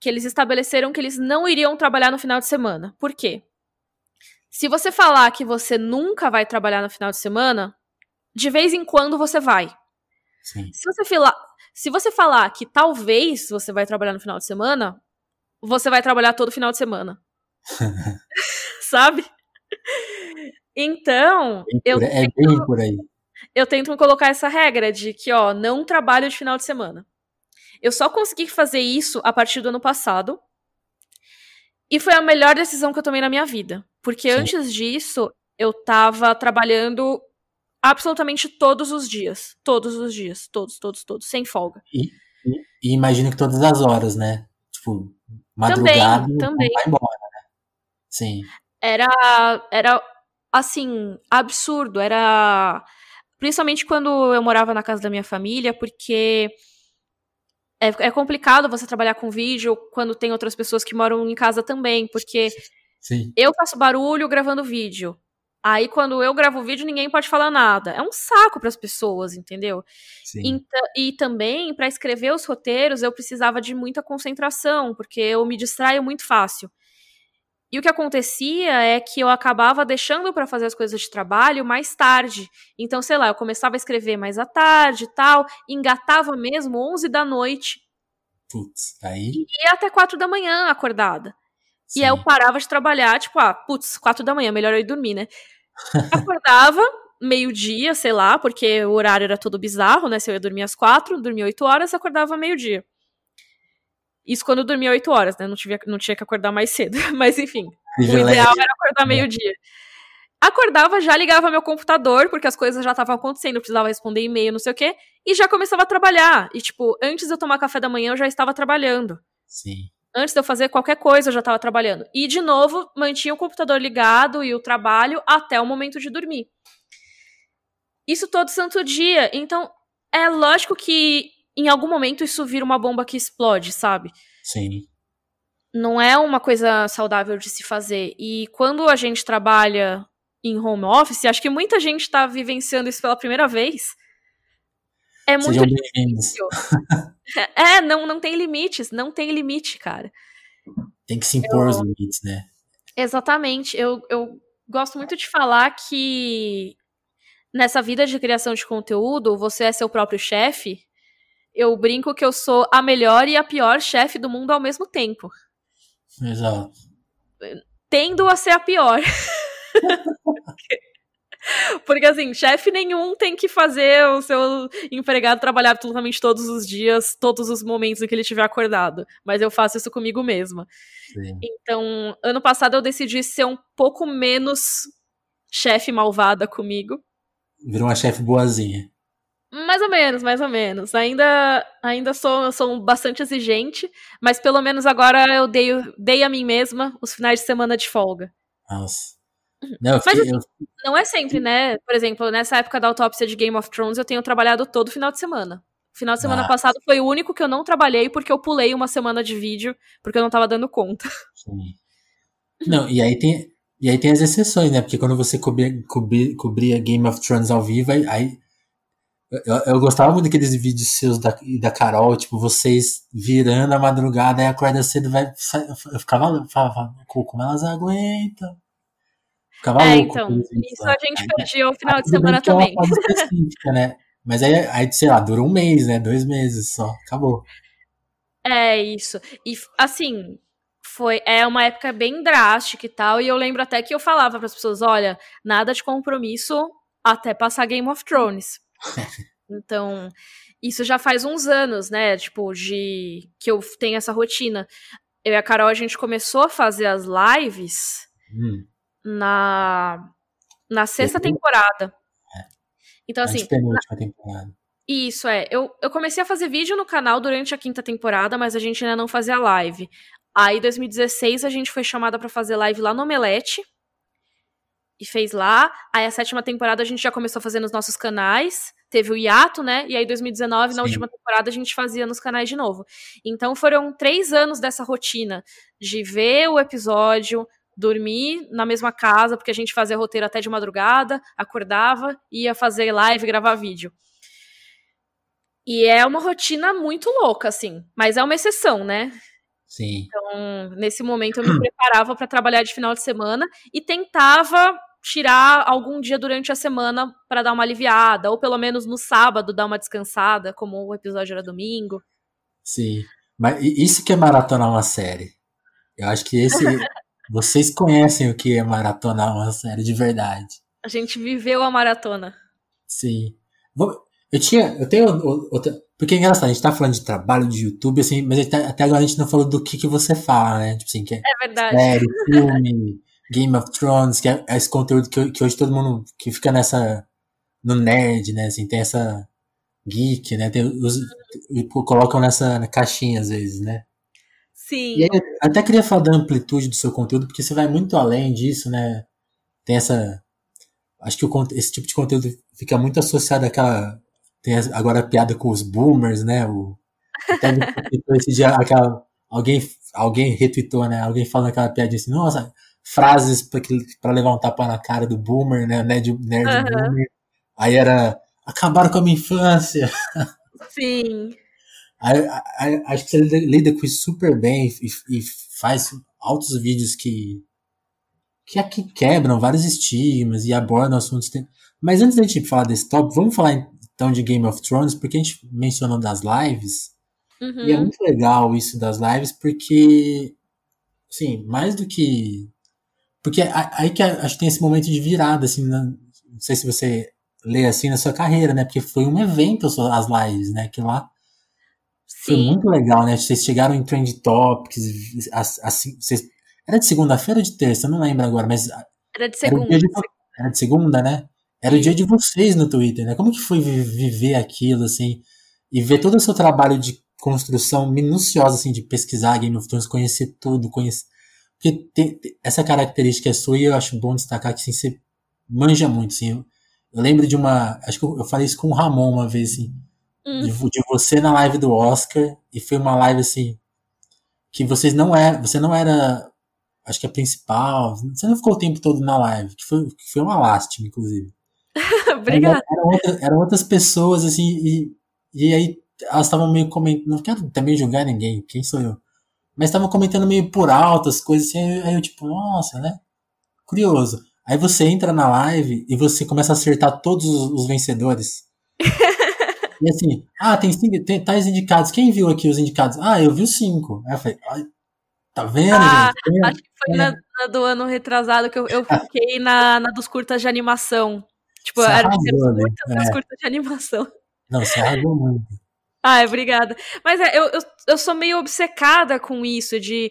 que eles estabeleceram que eles não iriam trabalhar no final de semana. Por quê? Se você falar que você nunca vai trabalhar no final de semana, de vez em quando você vai. Sim. Se você, fila, se você falar que talvez você vai trabalhar no final de semana, você vai trabalhar todo final de semana. [LAUGHS] Sabe? Então, é eu. É bem por aí eu tento colocar essa regra de que, ó, não trabalho de final de semana. Eu só consegui fazer isso a partir do ano passado. E foi a melhor decisão que eu tomei na minha vida. Porque Sim. antes disso, eu tava trabalhando absolutamente todos os dias. Todos os dias. Todos, todos, todos. Sem folga. E, e, e imagino que todas as horas, né? Tipo, madrugada também, também. vai embora, né? Sim. Era, era, assim, absurdo. Era Principalmente quando eu morava na casa da minha família, porque é, é, complicado você trabalhar com vídeo quando tem outras pessoas que moram em casa também, porque Sim. eu faço barulho gravando vídeo. Aí quando eu gravo vídeo, ninguém pode falar nada. É um saco para as pessoas, entendeu? Então, e também para escrever os roteiros, eu precisava de muita concentração, porque eu me distraio muito fácil. E o que acontecia é que eu acabava deixando para fazer as coisas de trabalho mais tarde. Então, sei lá, eu começava a escrever mais à tarde e tal, engatava mesmo 11 da noite. Putz, aí. E ia até 4 da manhã acordada. Sim. E aí eu parava de trabalhar, tipo, ah, putz, 4 da manhã, melhor eu ir dormir, né? [LAUGHS] Acordava meio-dia, sei lá, porque o horário era todo bizarro, né? Se eu ia dormir às 4, dormia 8 horas, acordava meio-dia. Isso quando eu dormia 8 horas, né? Não, tive, não tinha que acordar mais cedo. [LAUGHS] Mas enfim, o ideal era acordar meio-dia. Acordava, já ligava meu computador, porque as coisas já estavam acontecendo, eu precisava responder e-mail, não sei o quê, e já começava a trabalhar. E, tipo, antes de eu tomar café da manhã, eu já estava trabalhando. Sim. Antes de eu fazer qualquer coisa, eu já estava trabalhando. E, de novo, mantinha o computador ligado e o trabalho até o momento de dormir. Isso todo santo dia. Então, é lógico que em algum momento isso vira uma bomba que explode, sabe? Sim. Não é uma coisa saudável de se fazer. E quando a gente trabalha em home office, acho que muita gente está vivenciando isso pela primeira vez. É muito difícil. [LAUGHS] é, não, não tem limites, não tem limite, cara. Tem que se impor eu... os limites, né? Exatamente. Eu, eu gosto muito de falar que nessa vida de criação de conteúdo, você é seu próprio chefe, eu brinco que eu sou a melhor e a pior chefe do mundo ao mesmo tempo. Exato. Tendo a ser a pior. [LAUGHS] Porque assim, chefe nenhum tem que fazer o seu empregado trabalhar absolutamente todos os dias, todos os momentos em que ele estiver acordado. Mas eu faço isso comigo mesma. Sim. Então, ano passado eu decidi ser um pouco menos chefe malvada comigo. Virou uma chefe boazinha. Mais ou menos, mais ou menos. Ainda, ainda sou, sou bastante exigente, mas pelo menos agora eu dei, dei a mim mesma os finais de semana de folga. Nossa. Não, mas assim, eu... não é sempre, né? Por exemplo, nessa época da autópsia de Game of Thrones, eu tenho trabalhado todo final de semana. Final de semana ah. passado foi o único que eu não trabalhei porque eu pulei uma semana de vídeo, porque eu não tava dando conta. Sim. Não, e aí tem, e aí tem as exceções, né? Porque quando você cobria, cobria, cobria Game of Thrones ao vivo, aí. Eu, eu gostava muito daqueles vídeos seus da, da Carol, tipo, vocês virando a madrugada, aí acorda cedo, vai. Eu ficava, falava, como elas aguentam? Ficava é, então, isso a gente perdia o final de semana também. É né? Mas aí, aí, sei lá, dura um mês, né? Dois meses só, acabou. É isso. E assim, foi é uma época bem drástica e tal, e eu lembro até que eu falava para as pessoas, olha, nada de compromisso até passar Game of Thrones. Então, isso já faz uns anos, né, tipo, de que eu tenho essa rotina. Eu e a Carol a gente começou a fazer as lives hum. na na sexta temporada. Então, assim. Na... temporada. Isso, é. Eu, eu comecei a fazer vídeo no canal durante a quinta temporada, mas a gente ainda não fazia live. Aí, em 2016, a gente foi chamada para fazer live lá no Omelete. E fez lá. Aí, a sétima temporada, a gente já começou a fazer nos nossos canais. Teve o hiato, né? E aí, 2019, Sim. na última temporada, a gente fazia nos canais de novo. Então, foram três anos dessa rotina de ver o episódio, dormir na mesma casa, porque a gente fazia roteiro até de madrugada, acordava, ia fazer live, gravar vídeo. E é uma rotina muito louca, assim, mas é uma exceção, né? Sim. Então, nesse momento eu me preparava para trabalhar de final de semana e tentava tirar algum dia durante a semana para dar uma aliviada, ou pelo menos no sábado dar uma descansada, como o episódio era domingo. Sim. Mas isso que é maratonar uma série. Eu acho que esse [LAUGHS] Vocês conhecem o que é maratonar uma série de verdade. A gente viveu a maratona. Sim. Eu tinha. Eu tenho outra. Porque é engraçado, a gente tá falando de trabalho de YouTube, assim, mas até agora a gente não falou do que, que você fala, né? Tipo assim, que é, é verdade. série, [LAUGHS] filme, Game of Thrones, que é, esse conteúdo que, que hoje todo mundo que fica nessa. no nerd, né? Assim, tem essa geek, né? Tem os, colocam nessa caixinha às vezes, né? Sim. E aí, até queria falar da amplitude do seu conteúdo, porque você vai muito além disso, né? Tem essa. Acho que o, esse tipo de conteúdo fica muito associado àquela. Tem agora a piada com os boomers, né? O, até [LAUGHS] esse dia aquela. Alguém, alguém retweetou, né? Alguém falando aquela piada assim, nossa, frases para levar um tapa na cara do boomer, né? Nerd, nerd uhum. boomer. Aí era. Acabaram com a minha infância. Sim. acho que você lida com isso super bem e, e faz altos vídeos que, que aqui quebram vários estigmas e abordam assuntos. Mas antes da gente falar desse tópico, vamos falar então de Game of Thrones, porque a gente mencionou das lives. Uhum. E é muito legal isso das lives, porque, assim, mais do que. Porque aí que acho que tem esse momento de virada, assim, não sei se você lê assim na sua carreira, né? Porque foi um evento as lives, né? Que lá foi muito legal, né? Vocês chegaram em Trend Topics, assim, vocês... era de segunda-feira ou de terça? não lembro agora, mas... Era de segunda. Era de, era de segunda, né? Era o dia de vocês no Twitter, né? Como que foi viver aquilo, assim, e ver todo o seu trabalho de construção minuciosa, assim, de pesquisar Game of Thrones, conhecer tudo, conhecer... Porque tem, essa característica é sua e eu acho bom destacar que, assim, você manja muito, assim. Eu, eu lembro de uma... Acho que eu, eu falei isso com o Ramon uma vez, assim Hum. De, de, você na live do Oscar, e foi uma live assim, que vocês não é, você não era, acho que a principal, você não ficou o tempo todo na live, que foi, que foi uma lástima, inclusive. [LAUGHS] Obrigada. Eram, outra, eram, outras pessoas, assim, e, e aí elas estavam meio comentando, não quero também julgar ninguém, quem sou eu? Mas estavam comentando meio por alto as coisas, assim, aí eu tipo, nossa, né? Curioso. Aí você entra na live e você começa a acertar todos os, os vencedores. [LAUGHS] E assim, ah, tem, cinco, tem tais indicados. Quem viu aqui os indicados? Ah, eu vi os cinco. Aí eu falei, tá vendo, ah, gente? Tá acho que foi é. na, na, do ano retrasado que eu, eu fiquei na, na dos curtas de animação. Tipo, você era arrasou, né? muitas é. curtas de animação. Não, você arrasou muito. Ai, obrigada. Mas é, eu, eu, eu sou meio obcecada com isso, de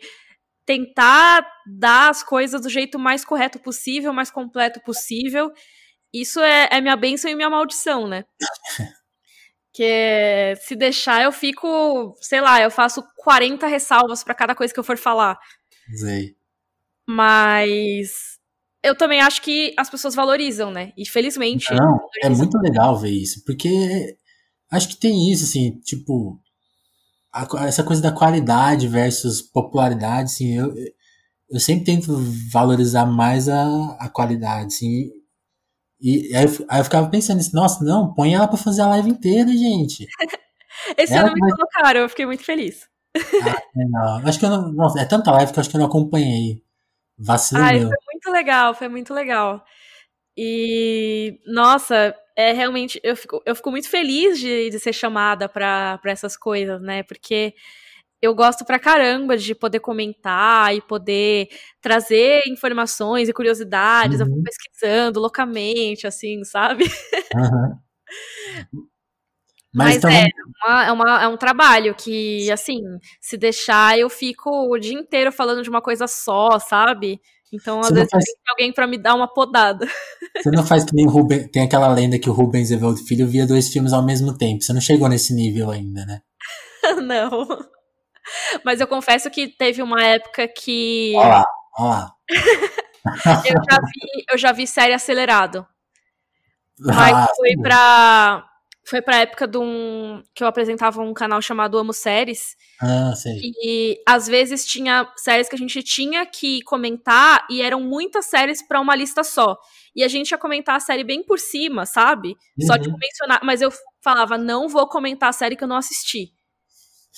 tentar dar as coisas do jeito mais correto possível, mais completo possível. Isso é, é minha bênção e minha maldição, né? [LAUGHS] Que se deixar, eu fico, sei lá, eu faço 40 ressalvas para cada coisa que eu for falar. Sei. Mas eu também acho que as pessoas valorizam, né? E felizmente. Não, é muito legal ver isso, porque acho que tem isso, assim, tipo, a, essa coisa da qualidade versus popularidade, assim, eu, eu sempre tento valorizar mais a, a qualidade, assim, e aí eu, aí eu ficava pensando assim, nossa, não, põe ela pra fazer a live inteira, gente. [LAUGHS] Esse ela ano me vai... colocaram, eu fiquei muito feliz. Ah, é, não, acho que eu não, nossa, é tanta live que eu acho que eu não acompanhei. Vacilo Ai, meu. Foi muito legal, foi muito legal. E, nossa, é realmente. Eu fico, eu fico muito feliz de, de ser chamada para essas coisas, né? Porque eu gosto pra caramba de poder comentar e poder trazer informações e curiosidades, uhum. eu fico pesquisando loucamente, assim, sabe? Uhum. [LAUGHS] Mas, Mas então... é, uma, é, uma, é um trabalho que, assim, se deixar, eu fico o dia inteiro falando de uma coisa só, sabe? Então, às Você vezes, faz... tem alguém para me dar uma podada. Você não faz que nem o Rubens. Tem aquela lenda que o Rubens Evaldo Filho via dois filmes ao mesmo tempo. Você não chegou nesse nível ainda, né? [LAUGHS] não. Mas eu confesso que teve uma época que. Olha lá, olha lá. [LAUGHS] eu, já vi, eu já vi série acelerado. Mas ah, foi pra foi pra época de um, que eu apresentava um canal chamado Amo Séries. Ah, sei. E às vezes tinha séries que a gente tinha que comentar e eram muitas séries para uma lista só. E a gente ia comentar a série bem por cima, sabe? Uhum. Só tipo mencionar, mas eu falava, não vou comentar a série que eu não assisti.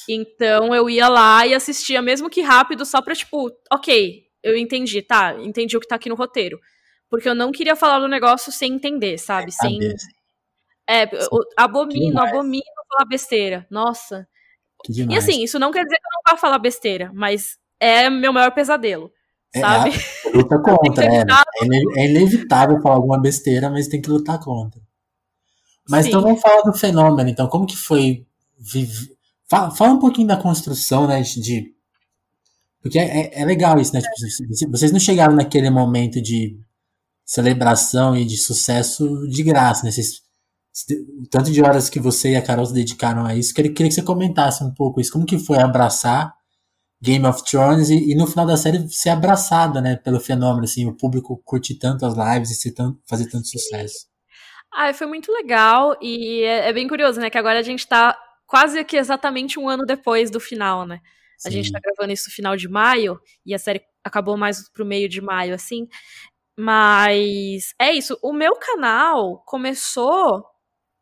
Então eu ia lá e assistia, mesmo que rápido, só pra tipo, ok, eu entendi, tá, entendi o que tá aqui no roteiro. Porque eu não queria falar do negócio sem entender, sabe? Sem. É, abomino, abomino falar besteira. Nossa. E assim, isso não quer dizer que eu não vá falar besteira, mas é meu maior pesadelo. É, sabe? É, luta [LAUGHS] contra, é, é, inevitável falar alguma besteira, mas tem que lutar contra. Mas Sim. então vamos falar do fenômeno, então, como que foi Fala, fala um pouquinho da construção, né, de... Porque é, é legal isso, né, tipo, vocês não chegaram naquele momento de celebração e de sucesso de graça, né, vocês tanto de horas que você e a Carol se dedicaram a isso, queria, queria que você comentasse um pouco isso, como que foi abraçar Game of Thrones e, e, no final da série ser abraçada, né, pelo fenômeno, assim, o público curtir tanto as lives e ser fazer tanto sucesso. Ah, foi muito legal e é, é, bem curioso, né, que agora a gente tá quase que exatamente um ano depois do final, né. Sim. A gente tá gravando isso no final de maio e a série acabou mais pro meio de maio, assim, mas é isso, o meu canal começou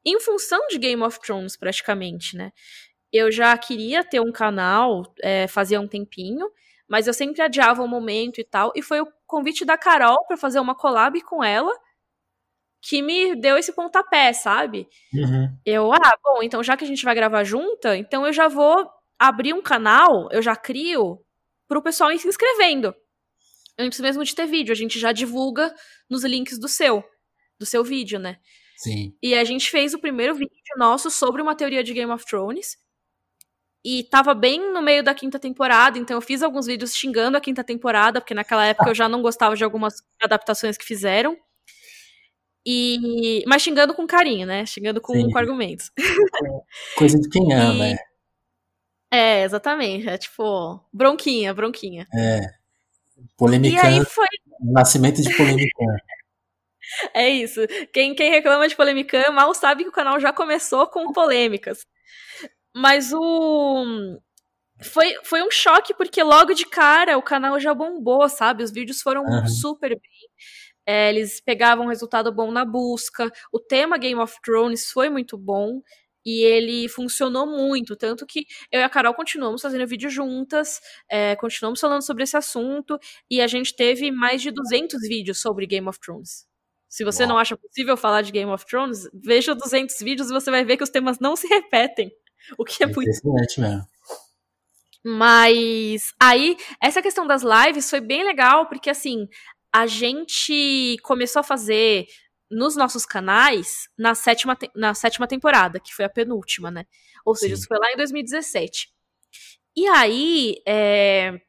em função de Game of Thrones, praticamente, né? Eu já queria ter um canal, é, fazia um tempinho, mas eu sempre adiava o momento e tal, e foi o convite da Carol para fazer uma collab com ela que me deu esse pontapé, sabe? Uhum. Eu, ah, bom, então já que a gente vai gravar junta, então eu já vou abrir um canal, eu já crio pro pessoal ir se inscrevendo. Antes mesmo de ter vídeo, a gente já divulga nos links do seu, do seu vídeo, né? Sim. E a gente fez o primeiro vídeo nosso sobre uma teoria de Game of Thrones. E tava bem no meio da quinta temporada, então eu fiz alguns vídeos xingando a quinta temporada, porque naquela época eu já não gostava de algumas adaptações que fizeram. E mas xingando com carinho, né? Xingando com, com argumentos. [LAUGHS] Coisa de quem ama, e... é. É, exatamente. É tipo, bronquinha, bronquinha. É. Polêmica. E aí foi. Nascimento de polêmica. [LAUGHS] [LAUGHS] É isso. Quem, quem reclama de polêmica mal sabe que o canal já começou com polêmicas. Mas o. Foi, foi um choque, porque logo de cara o canal já bombou, sabe? Os vídeos foram uhum. super bem. É, eles pegavam um resultado bom na busca. O tema Game of Thrones foi muito bom. E ele funcionou muito, tanto que eu e a Carol continuamos fazendo vídeo juntas, é, continuamos falando sobre esse assunto, e a gente teve mais de 200 vídeos sobre Game of Thrones. Se você Uau. não acha possível falar de Game of Thrones, veja 200 vídeos e você vai ver que os temas não se repetem. O que é, é muito. Mesmo. Mas aí, essa questão das lives foi bem legal, porque assim, a gente começou a fazer nos nossos canais na sétima, na sétima temporada, que foi a penúltima, né? Ou seja, Sim. isso foi lá em 2017. E aí, é,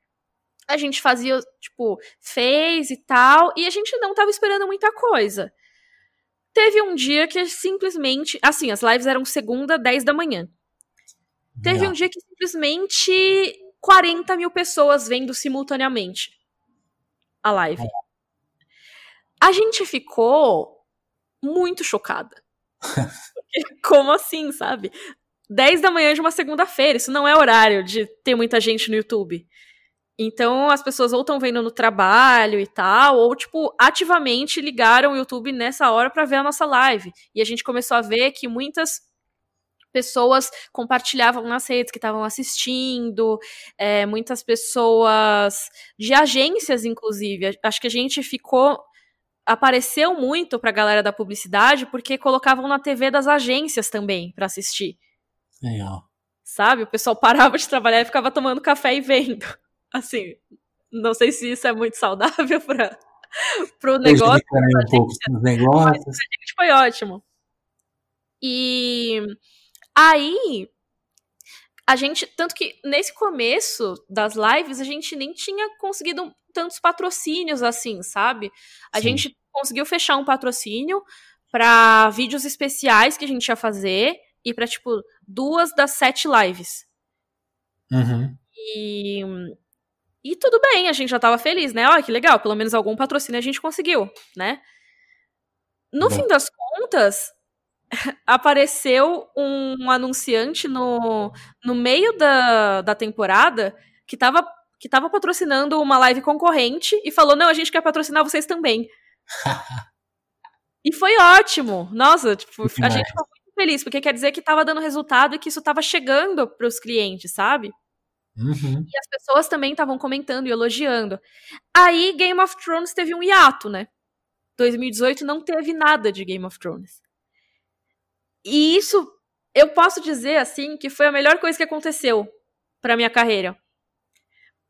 a gente fazia, tipo, fez e tal, e a gente não tava esperando muita coisa. teve um dia que simplesmente. Assim, as lives eram segunda, 10 da manhã. Teve um dia que simplesmente 40 mil pessoas vendo simultaneamente a live. A gente ficou muito chocada. [LAUGHS] Como assim, sabe? 10 da manhã de uma segunda-feira, isso não é horário de ter muita gente no YouTube. Então as pessoas ou estão vendo no trabalho e tal, ou tipo, ativamente ligaram o YouTube nessa hora para ver a nossa live. E a gente começou a ver que muitas pessoas compartilhavam nas redes que estavam assistindo, é, muitas pessoas de agências, inclusive. Acho que a gente ficou. Apareceu muito pra galera da publicidade porque colocavam na TV das agências também para assistir. Legal. Sabe? O pessoal parava de trabalhar e ficava tomando café e vendo. Assim, não sei se isso é muito saudável [LAUGHS] para pro negócio. Um pouco dos negócios. Mas foi ótimo. E aí a gente, tanto que nesse começo das lives a gente nem tinha conseguido tantos patrocínios assim, sabe? A Sim. gente conseguiu fechar um patrocínio para vídeos especiais que a gente ia fazer e para tipo duas das sete lives. Uhum. E e tudo bem, a gente já tava feliz, né? Olha que legal, pelo menos algum patrocínio a gente conseguiu, né? No Bom. fim das contas, [LAUGHS] apareceu um anunciante no, no meio da, da temporada que tava, que tava patrocinando uma live concorrente e falou: não, a gente quer patrocinar vocês também. [LAUGHS] e foi ótimo. Nossa, tipo, a gente ficou muito feliz, porque quer dizer que tava dando resultado e que isso tava chegando pros clientes, sabe? Uhum. E as pessoas também estavam comentando e elogiando. Aí Game of Thrones teve um hiato, né? 2018 não teve nada de Game of Thrones. E isso eu posso dizer assim que foi a melhor coisa que aconteceu para minha carreira.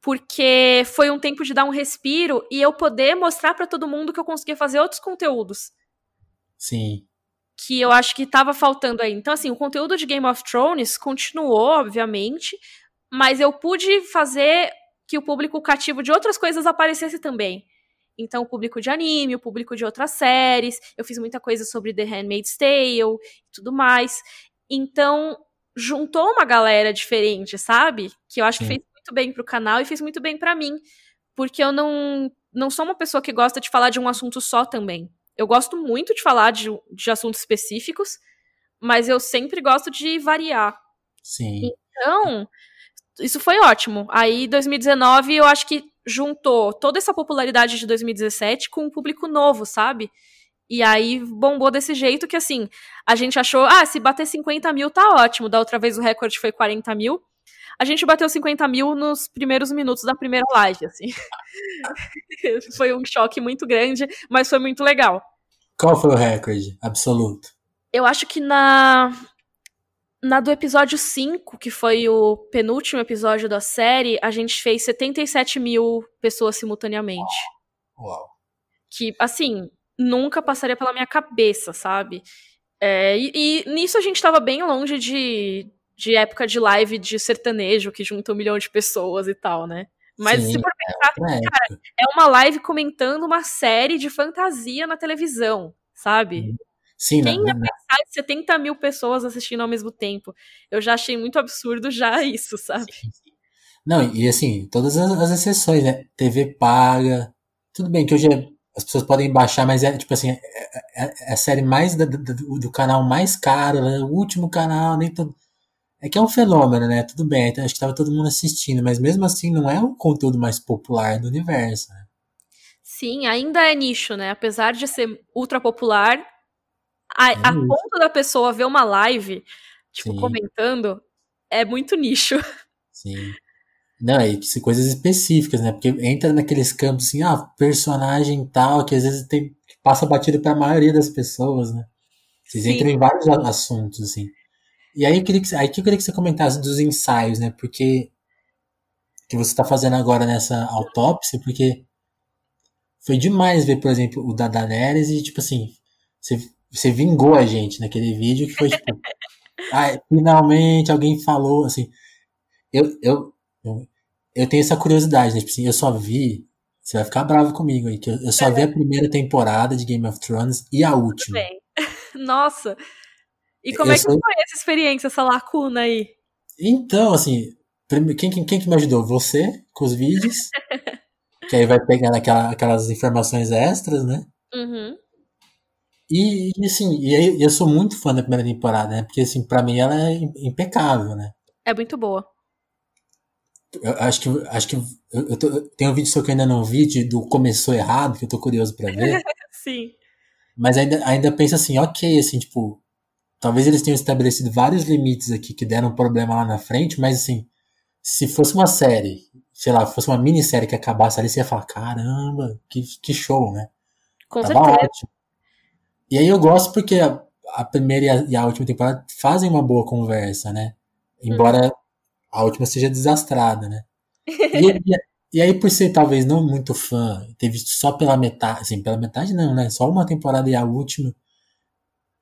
Porque foi um tempo de dar um respiro e eu poder mostrar para todo mundo que eu conseguia fazer outros conteúdos. Sim. Que eu acho que tava faltando aí. Então, assim, o conteúdo de Game of Thrones continuou, obviamente, mas eu pude fazer que o público cativo de outras coisas aparecesse também. Então, o público de anime, o público de outras séries, eu fiz muita coisa sobre The Handmaid's Tale e tudo mais. Então, juntou uma galera diferente, sabe? Que eu acho Sim. que fez muito bem pro canal e fez muito bem para mim. Porque eu não, não sou uma pessoa que gosta de falar de um assunto só também. Eu gosto muito de falar de, de assuntos específicos, mas eu sempre gosto de variar. Sim. Então, isso foi ótimo. Aí, 2019, eu acho que juntou toda essa popularidade de 2017 com um público novo, sabe? E aí bombou desse jeito que, assim, a gente achou, ah, se bater 50 mil tá ótimo. Da outra vez o recorde foi 40 mil. A gente bateu 50 mil nos primeiros minutos da primeira live, assim. [LAUGHS] foi um choque muito grande, mas foi muito legal. Qual foi o recorde absoluto? Eu acho que na na do episódio 5, que foi o penúltimo episódio da série, a gente fez 77 mil pessoas simultaneamente. Uau. Que, assim, nunca passaria pela minha cabeça, sabe? É, e, e, nisso a gente tava bem longe de, de época de live de sertanejo, que junta um milhão de pessoas e tal, né? Mas Sim, se for pensar, é, cara, é uma live comentando uma série de fantasia na televisão, sabe? Uhum. Sim, Quem ia pensar em 70 mil pessoas assistindo ao mesmo tempo? Eu já achei muito absurdo já [LAUGHS] isso, sabe? Sim, sim. Não, e assim, todas as, as, exceções, né? TV paga. Tudo bem que hoje é, as pessoas podem baixar, mas é tipo assim, é, é, é a série mais da, do, do, canal mais caro, né? o último canal, nem todo. É que é um fenômeno, né? Tudo bem, então, acho que tava todo mundo assistindo, mas mesmo assim não é o conteúdo mais popular do universo, né? Sim, ainda é nicho, né? Apesar de ser ultra popular, a, a ponto da pessoa ver uma live, tipo, Sim. comentando, é muito nicho. [LAUGHS] Sim. Não, e coisas específicas, né? Porque entra naqueles campos assim, ah, personagem tal, que às vezes tem, passa batido para a maioria das pessoas, né? Vocês Sim. entram em vários assuntos, assim. E aí eu queria que, aí eu queria que você comentasse dos ensaios, né? Porque que você está fazendo agora nessa autópsia, porque foi demais ver, por exemplo, o da Daenerys e, tipo assim, você você vingou a gente naquele vídeo que foi tipo. [LAUGHS] ah, finalmente alguém falou, assim. Eu, eu, eu, eu, tenho essa curiosidade, né? Tipo assim, eu só vi. Você vai ficar bravo comigo aí, que eu, eu só vi a primeira temporada de Game of Thrones e a última. [LAUGHS] Nossa! E como Eu é que sou- foi essa experiência, essa lacuna aí? Então, assim, quem, quem, quem que me ajudou? Você, com os vídeos. [LAUGHS] que aí vai pegando aquela- aquelas informações extras, né? Uhum. E, e, assim, e eu sou muito fã da primeira temporada, né? Porque, assim, pra mim ela é im- impecável, né? É muito boa. Eu acho que, acho que eu, eu tô- tem um vídeo seu que eu ainda não vi, de- do Começou Errado, que eu tô curioso pra ver. [LAUGHS] Sim. Mas ainda, ainda penso assim, ok, assim, tipo, talvez eles tenham estabelecido vários limites aqui que deram problema lá na frente, mas assim, se fosse uma série, sei lá, fosse uma minissérie que acabasse ali, você ia falar, caramba, que, que show, né? Com Tava certeza. ótimo. E aí eu gosto porque a, a primeira e a, e a última temporada fazem uma boa conversa, né? Embora a última seja desastrada, né? [LAUGHS] E, e- e aí, por ser talvez não muito fã, ter visto só pela metade, assim, pela metade não, né? Só uma temporada e a última.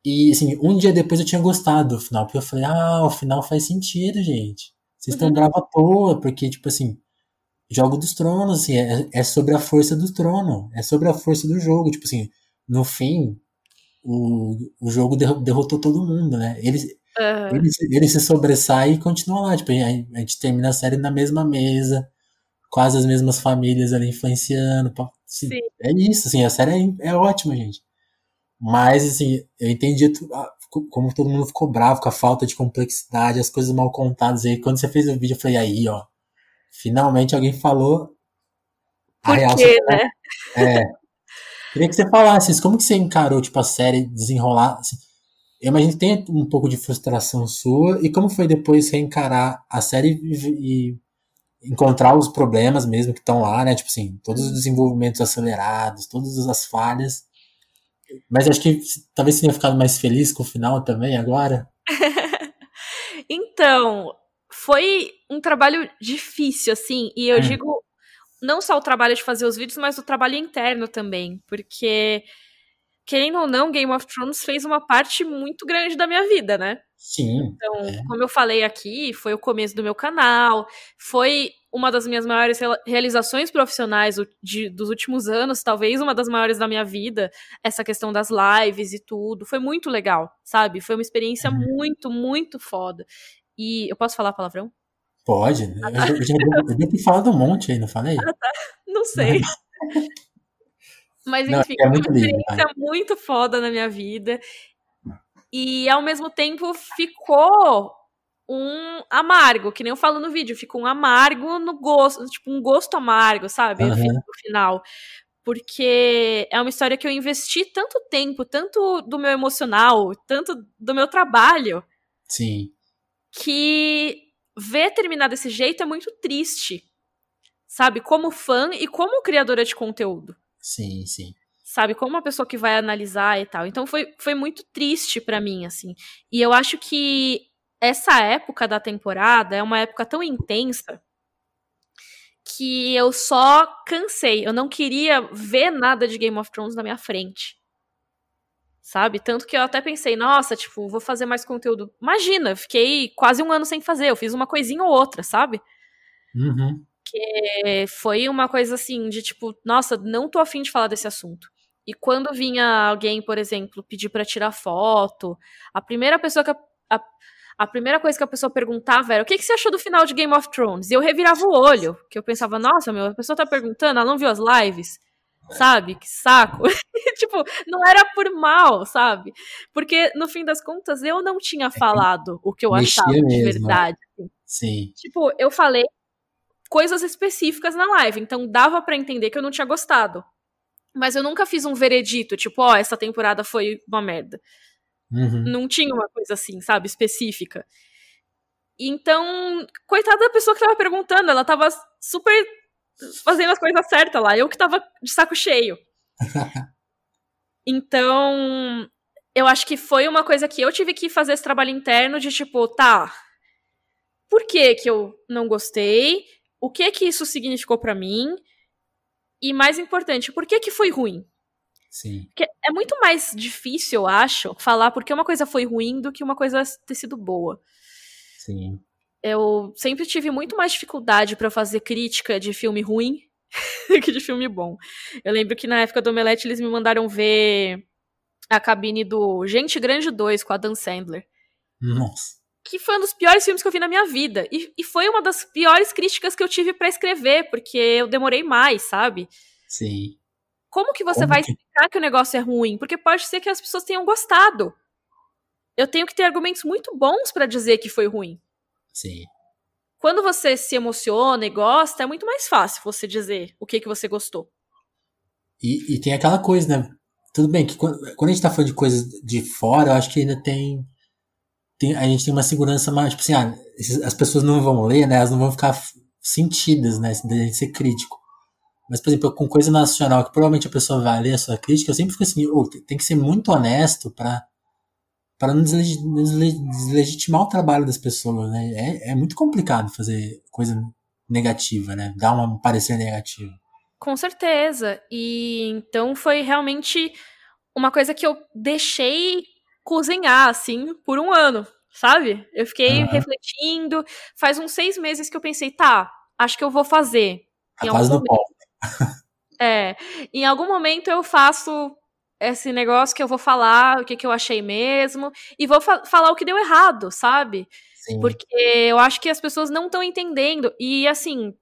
E, assim, um dia depois eu tinha gostado do final, porque eu falei, ah, o final faz sentido, gente. Vocês estão Uhum. bravos à toa, porque, tipo assim, Jogo dos Tronos, assim, é, é sobre a força do trono, é sobre a força do jogo, tipo assim, no fim, o, o jogo derro- derrotou todo mundo, né? Eles, Aham. ele, se- ele se sobressai e continua lá. Tipo, a, a gente termina a série na mesma mesa, quase as mesmas famílias ali influenciando. assim, Sim. é isso, assim, a série é, é ótima, gente. Mas, assim, eu entendi como todo mundo ficou bravo com a falta de complexidade, as coisas mal contadas. aí quando você fez o vídeo, eu falei, aí, ó, finalmente alguém falou Por quê, né? é. Queria que você falasse isso. Como que você encarou, tipo, a série desenrolar? assim? eu imagino que tem um pouco de frustração sua. E como foi depois reencarar a série e, e encontrar os problemas mesmo que estão lá, né? Tipo assim, todos os desenvolvimentos acelerados, todas as falhas. Mas acho que talvez você tenha ficado mais feliz com o final também agora. [LAUGHS] Então, foi um trabalho difícil, assim, e eu Hum. digo não só o trabalho de fazer os vídeos, mas o trabalho interno também, porque querendo ou não, Game of Thrones fez uma parte muito grande da minha vida, né? Sim. Então, É. como eu falei aqui, foi o começo do meu canal, foi uma das minhas maiores realizações profissionais de- dos últimos anos, talvez uma das maiores da minha vida, essa questão das lives e tudo. Foi muito legal, sabe? Foi uma experiência Uhum. muito, muito foda. E eu posso falar palavrão? Pode. né? Eu, já- eu, já- eu devo ter falado um monte aí, não falei? Não sei. Mas Não, enfim, é uma muito lindo, experiência muito foda na minha vida. E ao mesmo tempo ficou um amargo, que nem eu falo no vídeo, ficou um amargo no gosto, tipo um gosto amargo, sabe? Aham. No final. Porque é uma história que eu investi tanto tempo, tanto do meu emocional, tanto do meu trabalho, Sim. que ver terminar desse jeito é muito triste. Sabe? Como fã e como criadora de conteúdo Sim, sim. sabe? Como uma pessoa que vai analisar e tal. Então foi, foi muito triste pra mim, assim. E eu acho que essa época da temporada é uma época tão intensa que eu só cansei. Eu não queria ver nada de Game of Thrones na minha frente. Sabe? Tanto que eu até pensei, nossa, tipo, vou fazer mais conteúdo. Imagina, fiquei quase um ano sem fazer. Eu fiz uma coisinha ou outra, sabe? Uhum. É, foi uma coisa assim, de tipo, nossa, não tô afim de falar desse assunto. E quando vinha alguém, por exemplo, pedir pra tirar foto, a primeira pessoa que a, a, a primeira coisa que a pessoa perguntava era o que, que você achou do final de Game of Thrones? E eu revirava o olho, que eu pensava, nossa, meu, a pessoa tá perguntando, ela não viu as lives, sabe? Que saco. [LAUGHS] tipo, não era por mal, sabe? Porque no fim das contas eu não tinha falado o que eu achava de mesmo, verdade. Sim. Tipo, eu falei coisas específicas na live, então dava pra entender que eu não tinha gostado. Mas eu nunca fiz um veredito, tipo, ó, essa temporada foi uma merda. Uhum. Não tinha uma coisa assim, sabe, específica. Então, coitada da pessoa que tava perguntando, ela tava super fazendo as coisas certas lá, eu que tava de saco cheio. [LAUGHS] Então, eu acho que foi uma coisa que eu tive que fazer esse trabalho interno de tipo, tá, por que que eu não gostei? O que que isso significou pra mim? E mais importante, por que que foi ruim? Sim. Porque é muito mais difícil, eu acho, falar porque uma coisa foi ruim do que uma coisa ter sido boa. Sim. Eu sempre tive muito mais dificuldade pra fazer crítica de filme ruim do [LAUGHS] que de filme bom. Eu lembro que na época do Omelete eles me mandaram ver a cabine do Gente Grande 2 com a Dan Sandler. Nossa. Que foi um dos piores filmes que eu vi na minha vida. E, e foi uma das piores críticas que eu tive para escrever, porque eu demorei mais, sabe? Sim. Como que você Como vai que- explicar que o negócio é ruim? Porque pode ser que as pessoas tenham gostado. Eu tenho que ter argumentos muito bons para dizer que foi ruim. Sim. Quando você se emociona e gosta, é muito mais fácil você dizer o que, que você gostou. E, e tem aquela coisa, né? Tudo bem que quando, quando a gente tá falando de coisas de fora, eu acho que ainda tem. tem a gente tem uma segurança mais. Tipo assim, ah, as pessoas não vão ler, né? Elas não vão ficar sentidas, né? Da gente ser crítico. Mas, por exemplo, com coisa nacional, que provavelmente a pessoa vai ler a sua crítica, eu sempre fico assim, "Ô, tem- que ser muito honesto pra, pra não desleg- desle- deslegitimar o trabalho das pessoas, né? É, é muito complicado fazer coisa negativa, né? Dar um parecer negativo. Com certeza. E então foi realmente uma coisa que eu deixei cozinhar, assim, por um ano, sabe? Eu fiquei Aham. refletindo. Faz uns seis meses que eu pensei, tá, acho que eu vou fazer. A Em algum do pó. [LAUGHS] É, em algum momento eu faço esse negócio que eu vou falar o que, que eu achei mesmo e vou fa- falar o que deu errado, sabe? Sim. Porque eu acho que as pessoas não estão entendendo. E assim,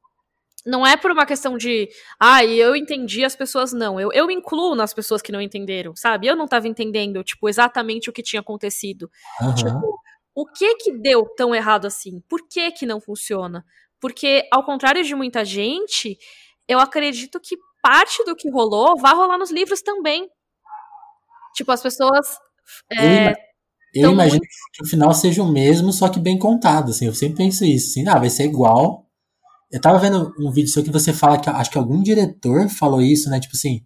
não é por uma questão de, ah, eu entendi as pessoas não. Eu, eu incluo nas pessoas que não entenderam, sabe? Eu não tava entendendo, tipo, exatamente o que tinha acontecido. Aham. Tipo, o que que deu tão errado assim? Por que que não funciona? Porque, ao contrário de muita gente, eu acredito que parte do que rolou vai rolar nos livros também. Tipo, as pessoas. Eu, é, eu imagino que o final seja o mesmo, só que bem contado, assim. Eu sempre penso isso, assim, ah, vai ser igual. Eu tava vendo um vídeo seu que você fala que acho que algum diretor falou isso, né? Tipo assim,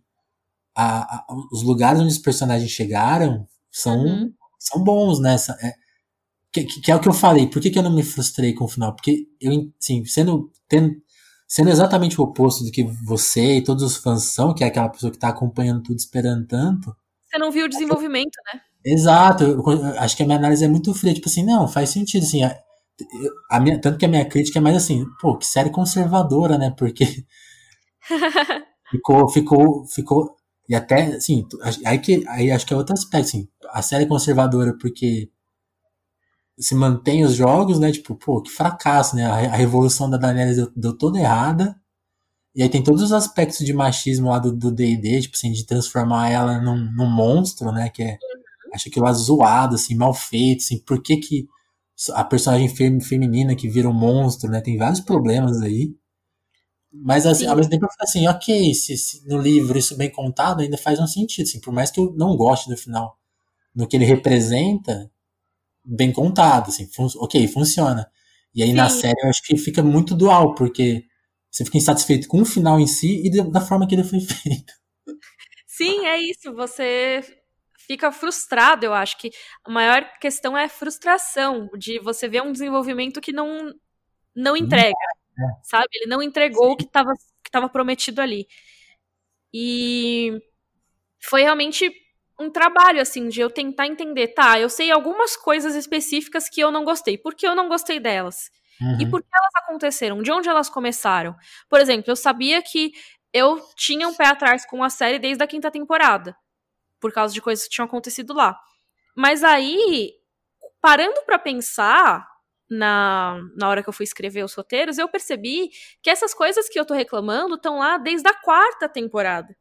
a- a- os lugares onde os personagens chegaram são, Uhum. são bons, né? É- que, que- que é o que eu falei. Por que, que eu não me frustrei com o final? Porque eu, assim, sendo, tendo, sendo exatamente o oposto do que você e todos os fãs são, que é aquela pessoa que tá acompanhando tudo, esperando tanto, Você não viu o desenvolvimento, né? Exato, eu, acho que a minha análise é muito fria, tipo assim, não, faz sentido, assim, a, a minha, tanto que a minha crítica é mais assim, pô, que série conservadora, né, porque [LAUGHS] ficou, ficou, ficou, e até, assim, aí, que, aí acho que é outro aspecto, assim, a série conservadora porque se mantém os jogos, né, tipo, pô, que fracasso, né, a, a revolução da Daenerys deu, deu toda errada, e aí tem todos os aspectos de machismo lá do do D&D, tipo assim, de transformar ela num, num monstro, né, que é acho aquilo lá zoado, assim, mal feito, assim, por que que a personagem fem- feminina que vira um monstro, né, tem vários problemas aí. Mas assim, Sim. ao mesmo tempo eu fico assim, ok, se, se no livro isso bem contado ainda faz um sentido, assim, por mais que eu não goste do final, no que ele representa, bem contado, assim, fun ok, funciona. E aí na Sim. série eu acho que fica muito dual, porque você fica insatisfeito com o final em si e da- forma que ele foi [LAUGHS] feito. Sim, é isso. Você fica frustrado, eu acho que a maior questão é a frustração de você ver um desenvolvimento que não não entrega, sabe? Ele não entregou o que estava que tava prometido ali. E foi realmente um trabalho assim de eu tentar entender, tá, eu sei algumas coisas específicas que eu não gostei. Por que eu não gostei delas? E Uhum. por que elas aconteceram? De onde elas começaram? Por exemplo, eu sabia que eu tinha um pé atrás com a série desde a quinta temporada, por causa de coisas que tinham acontecido lá. Mas aí, parando pra pensar na, na hora que eu fui escrever os roteiros, eu percebi que essas coisas que eu tô reclamando estão lá desde a quarta temporada.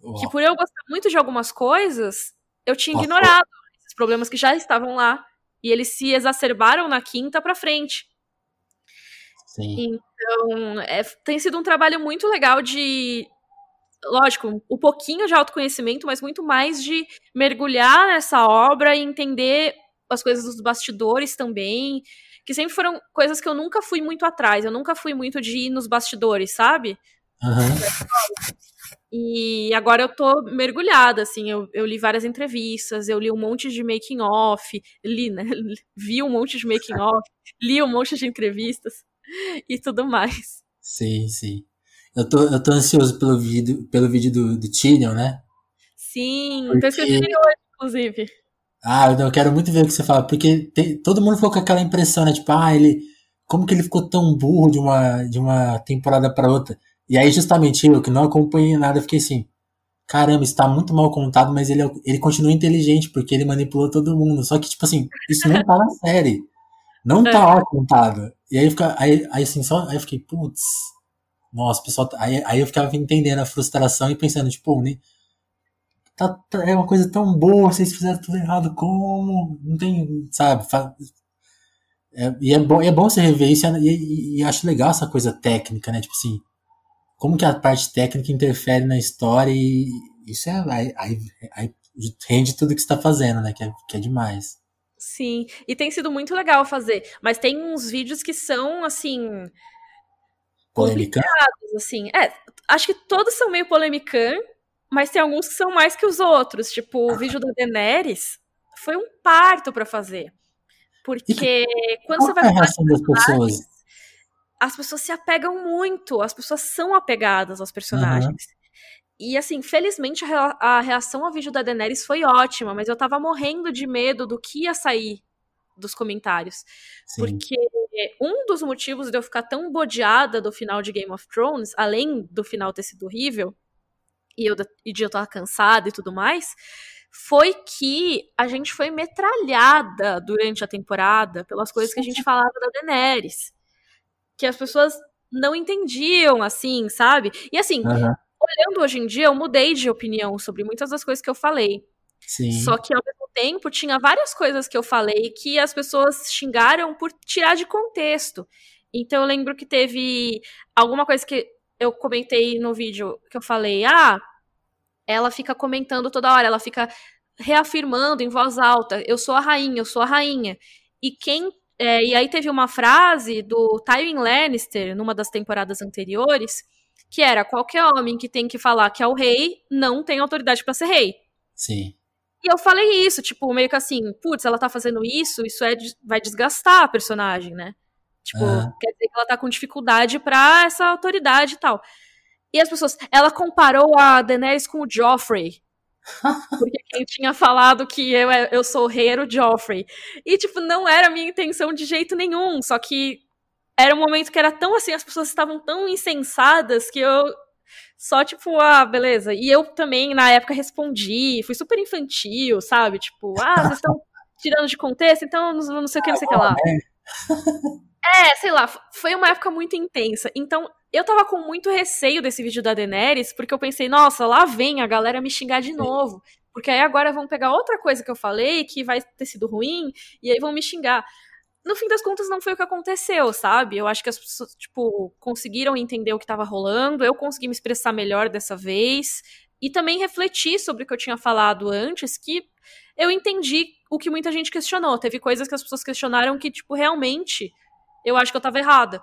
Que Uau. por eu gostar muito de algumas coisas, eu tinha ignorado esses problemas que já estavam lá. E eles se exacerbaram na quinta pra frente. Sim. Então, é, tem sido um trabalho muito legal de. Lógico, um pouquinho de autoconhecimento, mas muito mais de mergulhar nessa obra e entender as coisas dos bastidores também. Que sempre foram coisas que eu nunca fui muito atrás. Eu nunca fui muito de ir nos bastidores, sabe? Aham. E agora eu tô mergulhada, assim, eu, eu li várias entrevistas, eu li um monte de making off, li, né? [LAUGHS] Vi um monte de making off, li um monte de entrevistas [LAUGHS] e tudo mais. Sim, sim. Eu tô, eu tô ansioso pelo vídeo, pelo vídeo do, do Tyrion, né? Sim, Porque- tô ele hoje, inclusive. Ah, eu, não- eu quero muito ver o que você fala, porque tem- todo mundo ficou com aquela impressão, né? Tipo, ah, ele. Como que ele ficou tão burro de uma, de uma temporada pra outra? E aí, justamente eu, que não acompanhei nada, fiquei assim. caramba, está muito mal contado, mas ele, é ele continua inteligente porque ele manipulou todo mundo. Só que, tipo assim, isso não tá na série. Não tá é. mal contado. E aí, fica, aí, aí assim, só, aí eu fiquei, putz, nossa, pessoal. Tá, aí, aí eu ficava entendendo a frustração e pensando, tipo, né, tá, é uma coisa tão boa, vocês fizeram tudo errado, como? Não tem, sabe? É, e é bom, é bom você rever isso e, e, e, acho legal essa coisa técnica, né? Tipo assim, como que a parte técnica interfere na história e isso é. Aí, aí, aí rende tudo que você tá fazendo, né? Que é, que é demais. Sim, e tem sido muito legal fazer. Mas tem uns vídeos que são, assim. Polêmica? assim. É, acho que todos são meio polêmicão, mas tem alguns que são mais que os outros. Tipo, o vídeo da Daenerys foi um parto para fazer. Porque que, quando você vai é a reação das pessoas? As pessoas se apegam muito, as pessoas são apegadas aos personagens. Uhum. E assim, felizmente a, reação ao vídeo da Daenerys foi ótima, mas eu tava morrendo de medo do que ia sair dos comentários. Sim. Porque um dos motivos de eu ficar tão bodeada do final de Game of Thrones, além do final ter sido horrível, e, eu, e de eu estar cansada e tudo mais, foi que a gente foi metralhada durante a temporada pelas coisas que a gente falava da Daenerys. Que as pessoas não entendiam, assim, sabe? E assim, uhum. Olhando hoje em dia, eu mudei de opinião sobre muitas das coisas que eu falei. Sim. Só que ao mesmo tempo tinha várias coisas que eu falei que as pessoas xingaram por tirar de contexto. Então eu lembro que teve alguma coisa que eu comentei no vídeo que eu falei, ah, ela fica comentando toda hora, ela fica reafirmando em voz alta: eu sou a rainha, eu sou a rainha. E quem. É, e aí teve uma frase do Tywin Lannister, numa das temporadas anteriores, que era: qualquer homem que tem que falar que é o rei não tem autoridade para ser rei. Sim. E eu falei isso, tipo, meio que assim, putz, ela tá fazendo isso, isso é, vai desgastar a personagem, né? Tipo, uhum. quer dizer que ela tá com dificuldade pra essa autoridade e tal. E as pessoas. Ela comparou a Daenerys com o Joffrey. [LAUGHS] Porque quem tinha falado que eu, eu sou o rei era o Joffrey. E, tipo, não era a minha intenção de jeito nenhum. Só que era um momento que era tão assim, as pessoas estavam tão insensadas que eu. Só, tipo, ah, beleza. E eu também, na época, respondi. Fui super infantil, sabe? Tipo, ah, vocês estão [LAUGHS] tirando de contexto, então não, não sei o que, não sei o que lá. [LAUGHS] É, sei lá, foi uma época muito intensa. Então, eu tava com muito receio desse vídeo da Daenerys, porque eu pensei, nossa, lá vem a galera me xingar de novo. Porque aí agora vão pegar outra coisa que eu falei, que vai ter sido ruim, e aí vão me xingar. No fim das contas, não foi o que aconteceu, sabe? Eu acho que as pessoas, tipo, conseguiram entender o que tava rolando, eu consegui me expressar melhor dessa vez, e também refletir sobre o que eu tinha falado antes, que eu entendi o que muita gente questionou. Teve coisas que as pessoas questionaram que, tipo, realmente eu acho que eu tava errada.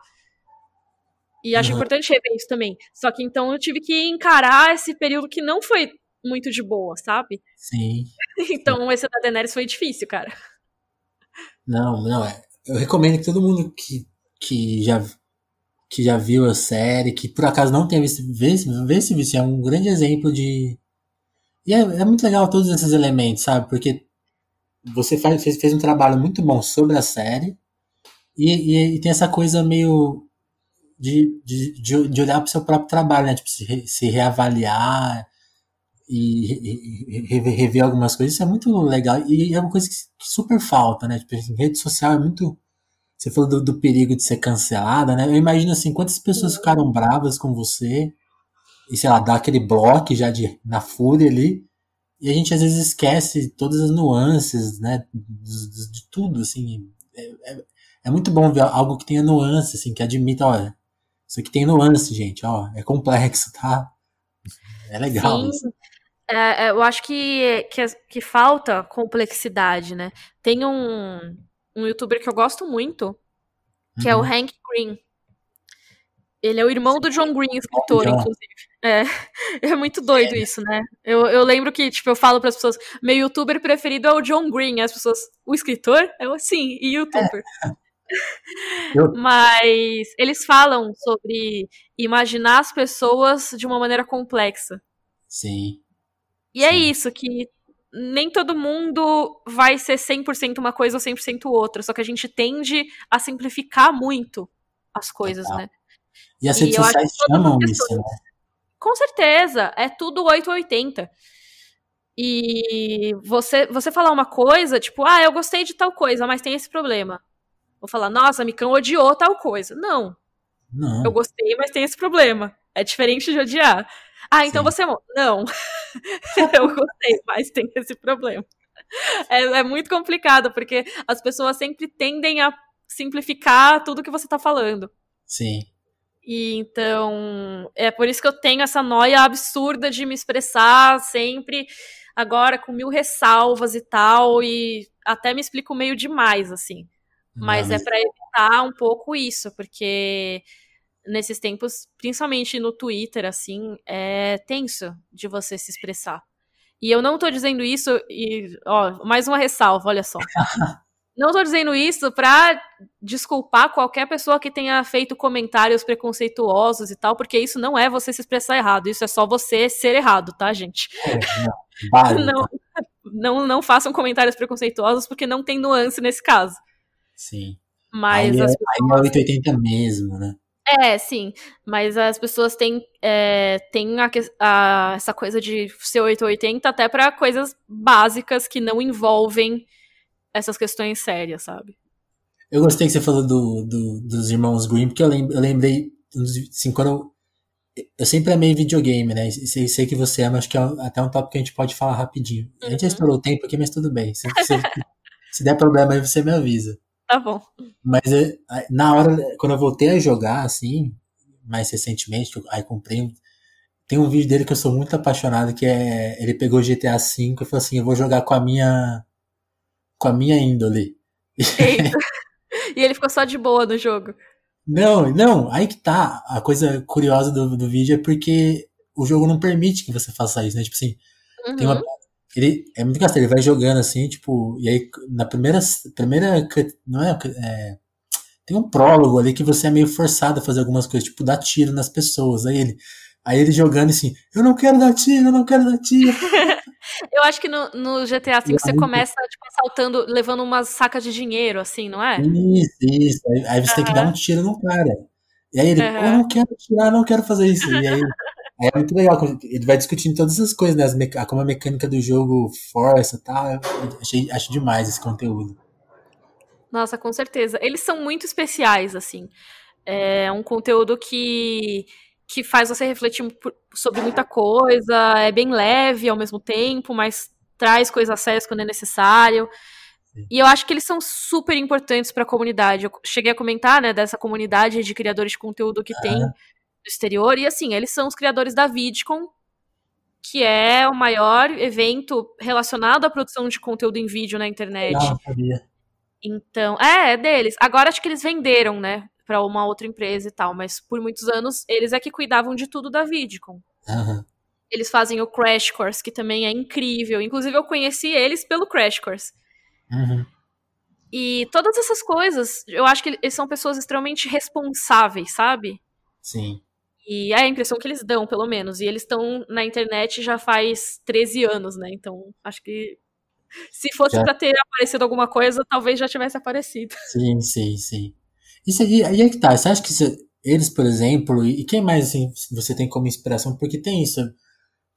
E acho uhum. importante rever isso também. Só que então eu tive que encarar esse período que não foi muito de boa, sabe? Sim. [LAUGHS] então esse da Daenerys foi difícil, cara. Não, não. É. Eu recomendo que todo mundo que, que, já, que já viu a série, que por acaso não tenha visto, vê, vê esse vídeo. É um grande exemplo de. E é, é muito legal todos esses elementos, sabe? Porque você faz, fez, fez um trabalho muito bom sobre a série e, e, e tem essa coisa meio de, de, de, de olhar para o seu próprio trabalho, né? Tipo, se, se reavaliar e, e rever, algumas coisas. Isso é muito legal. E é uma coisa que, que super falta, né? Tipo, rede social é muito. Você falou do, do, perigo de ser cancelada, né? Eu imagino assim, quantas pessoas ficaram bravas com você e, sei lá, dá aquele bloco já de, na fúria ali. E a gente às vezes esquece todas as nuances, né? De, de, de tudo, assim. É, é, é muito bom ver algo que tenha nuance, assim, que admita, olha, isso aqui tem nuance, gente, ó, é complexo, tá? É legal Sim. isso. É, é eu acho que, que, que, falta complexidade, né? Tem um, um youtuber que eu gosto muito, que uhum. é o uhum. Hank Green. Ele é o irmão do John Green, escritor, inclusive. É, [LAUGHS] é muito doido isso, né? Eu, eu lembro que, tipo, eu falo para as pessoas, meu youtuber preferido é o John Green. As pessoas, o escritor? Eu, sim, e youtuber. É. [LAUGHS] Eu... Mas eles falam sobre imaginar as pessoas de uma maneira complexa. Sim. E é Sim. é isso, que nem todo mundo vai ser 100% uma coisa ou 100% outra, só que a gente tende a simplificar muito as coisas, né? E as redes sociais chamam isso, né? Com certeza, é tudo 880. E você, você falar uma coisa, tipo, ah, eu gostei de tal coisa, mas tem esse problema. Vou falar, nossa, Micão odiou tal coisa. Não. Não. Eu gostei, mas tem esse problema. É diferente de odiar. Ah, então Sim. você amou. Não. [LAUGHS] eu gostei, mas tem esse problema. É, é, muito complicado, porque as pessoas sempre tendem a simplificar tudo que você tá falando. Sim. E então, é por isso que eu tenho essa noia absurda de me expressar sempre agora com mil ressalvas e tal, e até me explico meio demais, assim. Mas, é para evitar um pouco isso, porque nesses tempos, principalmente no Twitter, assim, é tenso de você se expressar. E eu não tô dizendo isso, e, ó, mais uma ressalva, olha só. [LAUGHS] não tô dizendo isso pra desculpar qualquer pessoa que tenha feito comentários preconceituosos e tal, porque isso não é você se expressar errado, isso é só você ser errado, tá, gente? É, não, [LAUGHS] não, não, não façam comentários preconceituosos porque não tem nuance nesse caso. Sim. Mas aí, as é, pessoas... aí é 880 mesmo, né? É, sim. Mas as pessoas têm, é, têm a, a, essa coisa de ser 880 até para coisas básicas que não envolvem essas questões sérias, sabe? Eu gostei que você falou do, do dos irmãos Green, porque eu, lembro, eu lembrei, assim, quando eu, eu sempre amei videogame, né? Sei, sei que você ama, acho que é até um tópico que a gente pode falar rapidinho. A gente já uhum. estourou o tempo aqui, mas tudo bem. Se, se, [LAUGHS] se der problema aí, você me avisa. Tá bom. Mas é, na hora, quando eu voltei a jogar, assim, mais recentemente, aí comprei. Tem um vídeo dele que eu sou muito apaixonado, que é. Ele pegou GTA V e falou assim: eu vou jogar com a minha. com a minha índole. [LAUGHS] E ele ficou só de boa no jogo. Não, não, aí que tá. A coisa curiosa do, do vídeo é porque o jogo não permite que você faça isso, né? Tipo assim, uhum. tem uma, uhum. Ele é muito engraçado, ele vai jogando assim, tipo, e aí na primeira. primeira não é, é, Tem um prólogo ali que você é meio forçado a fazer algumas coisas, tipo, dar tiro nas pessoas. Aí ele. Aí ele jogando assim, eu não quero dar tiro, eu não quero dar tiro. [LAUGHS] eu acho que no, no GTA V você começa, tipo, assaltando, levando umas sacas de dinheiro, assim, não é? Isso, isso. Aí, aí você uhum. tem que dar um tiro no cara. E aí ele, uhum. eu não quero tirar, não quero fazer isso. E aí é muito legal, ele vai discutindo todas essas coisas, né? As como a mecânica do jogo força e tal. Eu achei, acho demais esse conteúdo. Nossa, com certeza. Eles são muito especiais, assim. É um conteúdo que, que faz você refletir sobre muita coisa, é bem leve ao mesmo tempo, mas traz coisas sérias quando é necessário. Sim. E eu acho que eles são super importantes para a comunidade. Eu cheguei a comentar, né, dessa comunidade de criadores de conteúdo que tem do exterior. E assim, eles são os criadores da VidCon, que é o maior evento relacionado à produção de conteúdo em vídeo na internet. Não, sabia. Então, é, é deles. Agora acho que eles venderam, né, para uma outra empresa e tal, mas por muitos anos eles é que cuidavam de tudo da VidCon. Uhum. Eles fazem o Crash Course, que também é incrível. Inclusive, eu conheci eles pelo Crash Course. Uhum. E todas essas coisas, eu acho que eles são pessoas extremamente responsáveis, sabe? Sim. E é a impressão que eles dão, pelo menos. E eles estão na internet já faz 13 anos, né? Então, acho que [LAUGHS] se fosse para ter aparecido alguma coisa, talvez já tivesse aparecido. [LAUGHS] Sim, sim, sim. Isso aí, aí é que tá. Você acha que eles, por exemplo, e quem mais assim, você tem como inspiração? Porque tem isso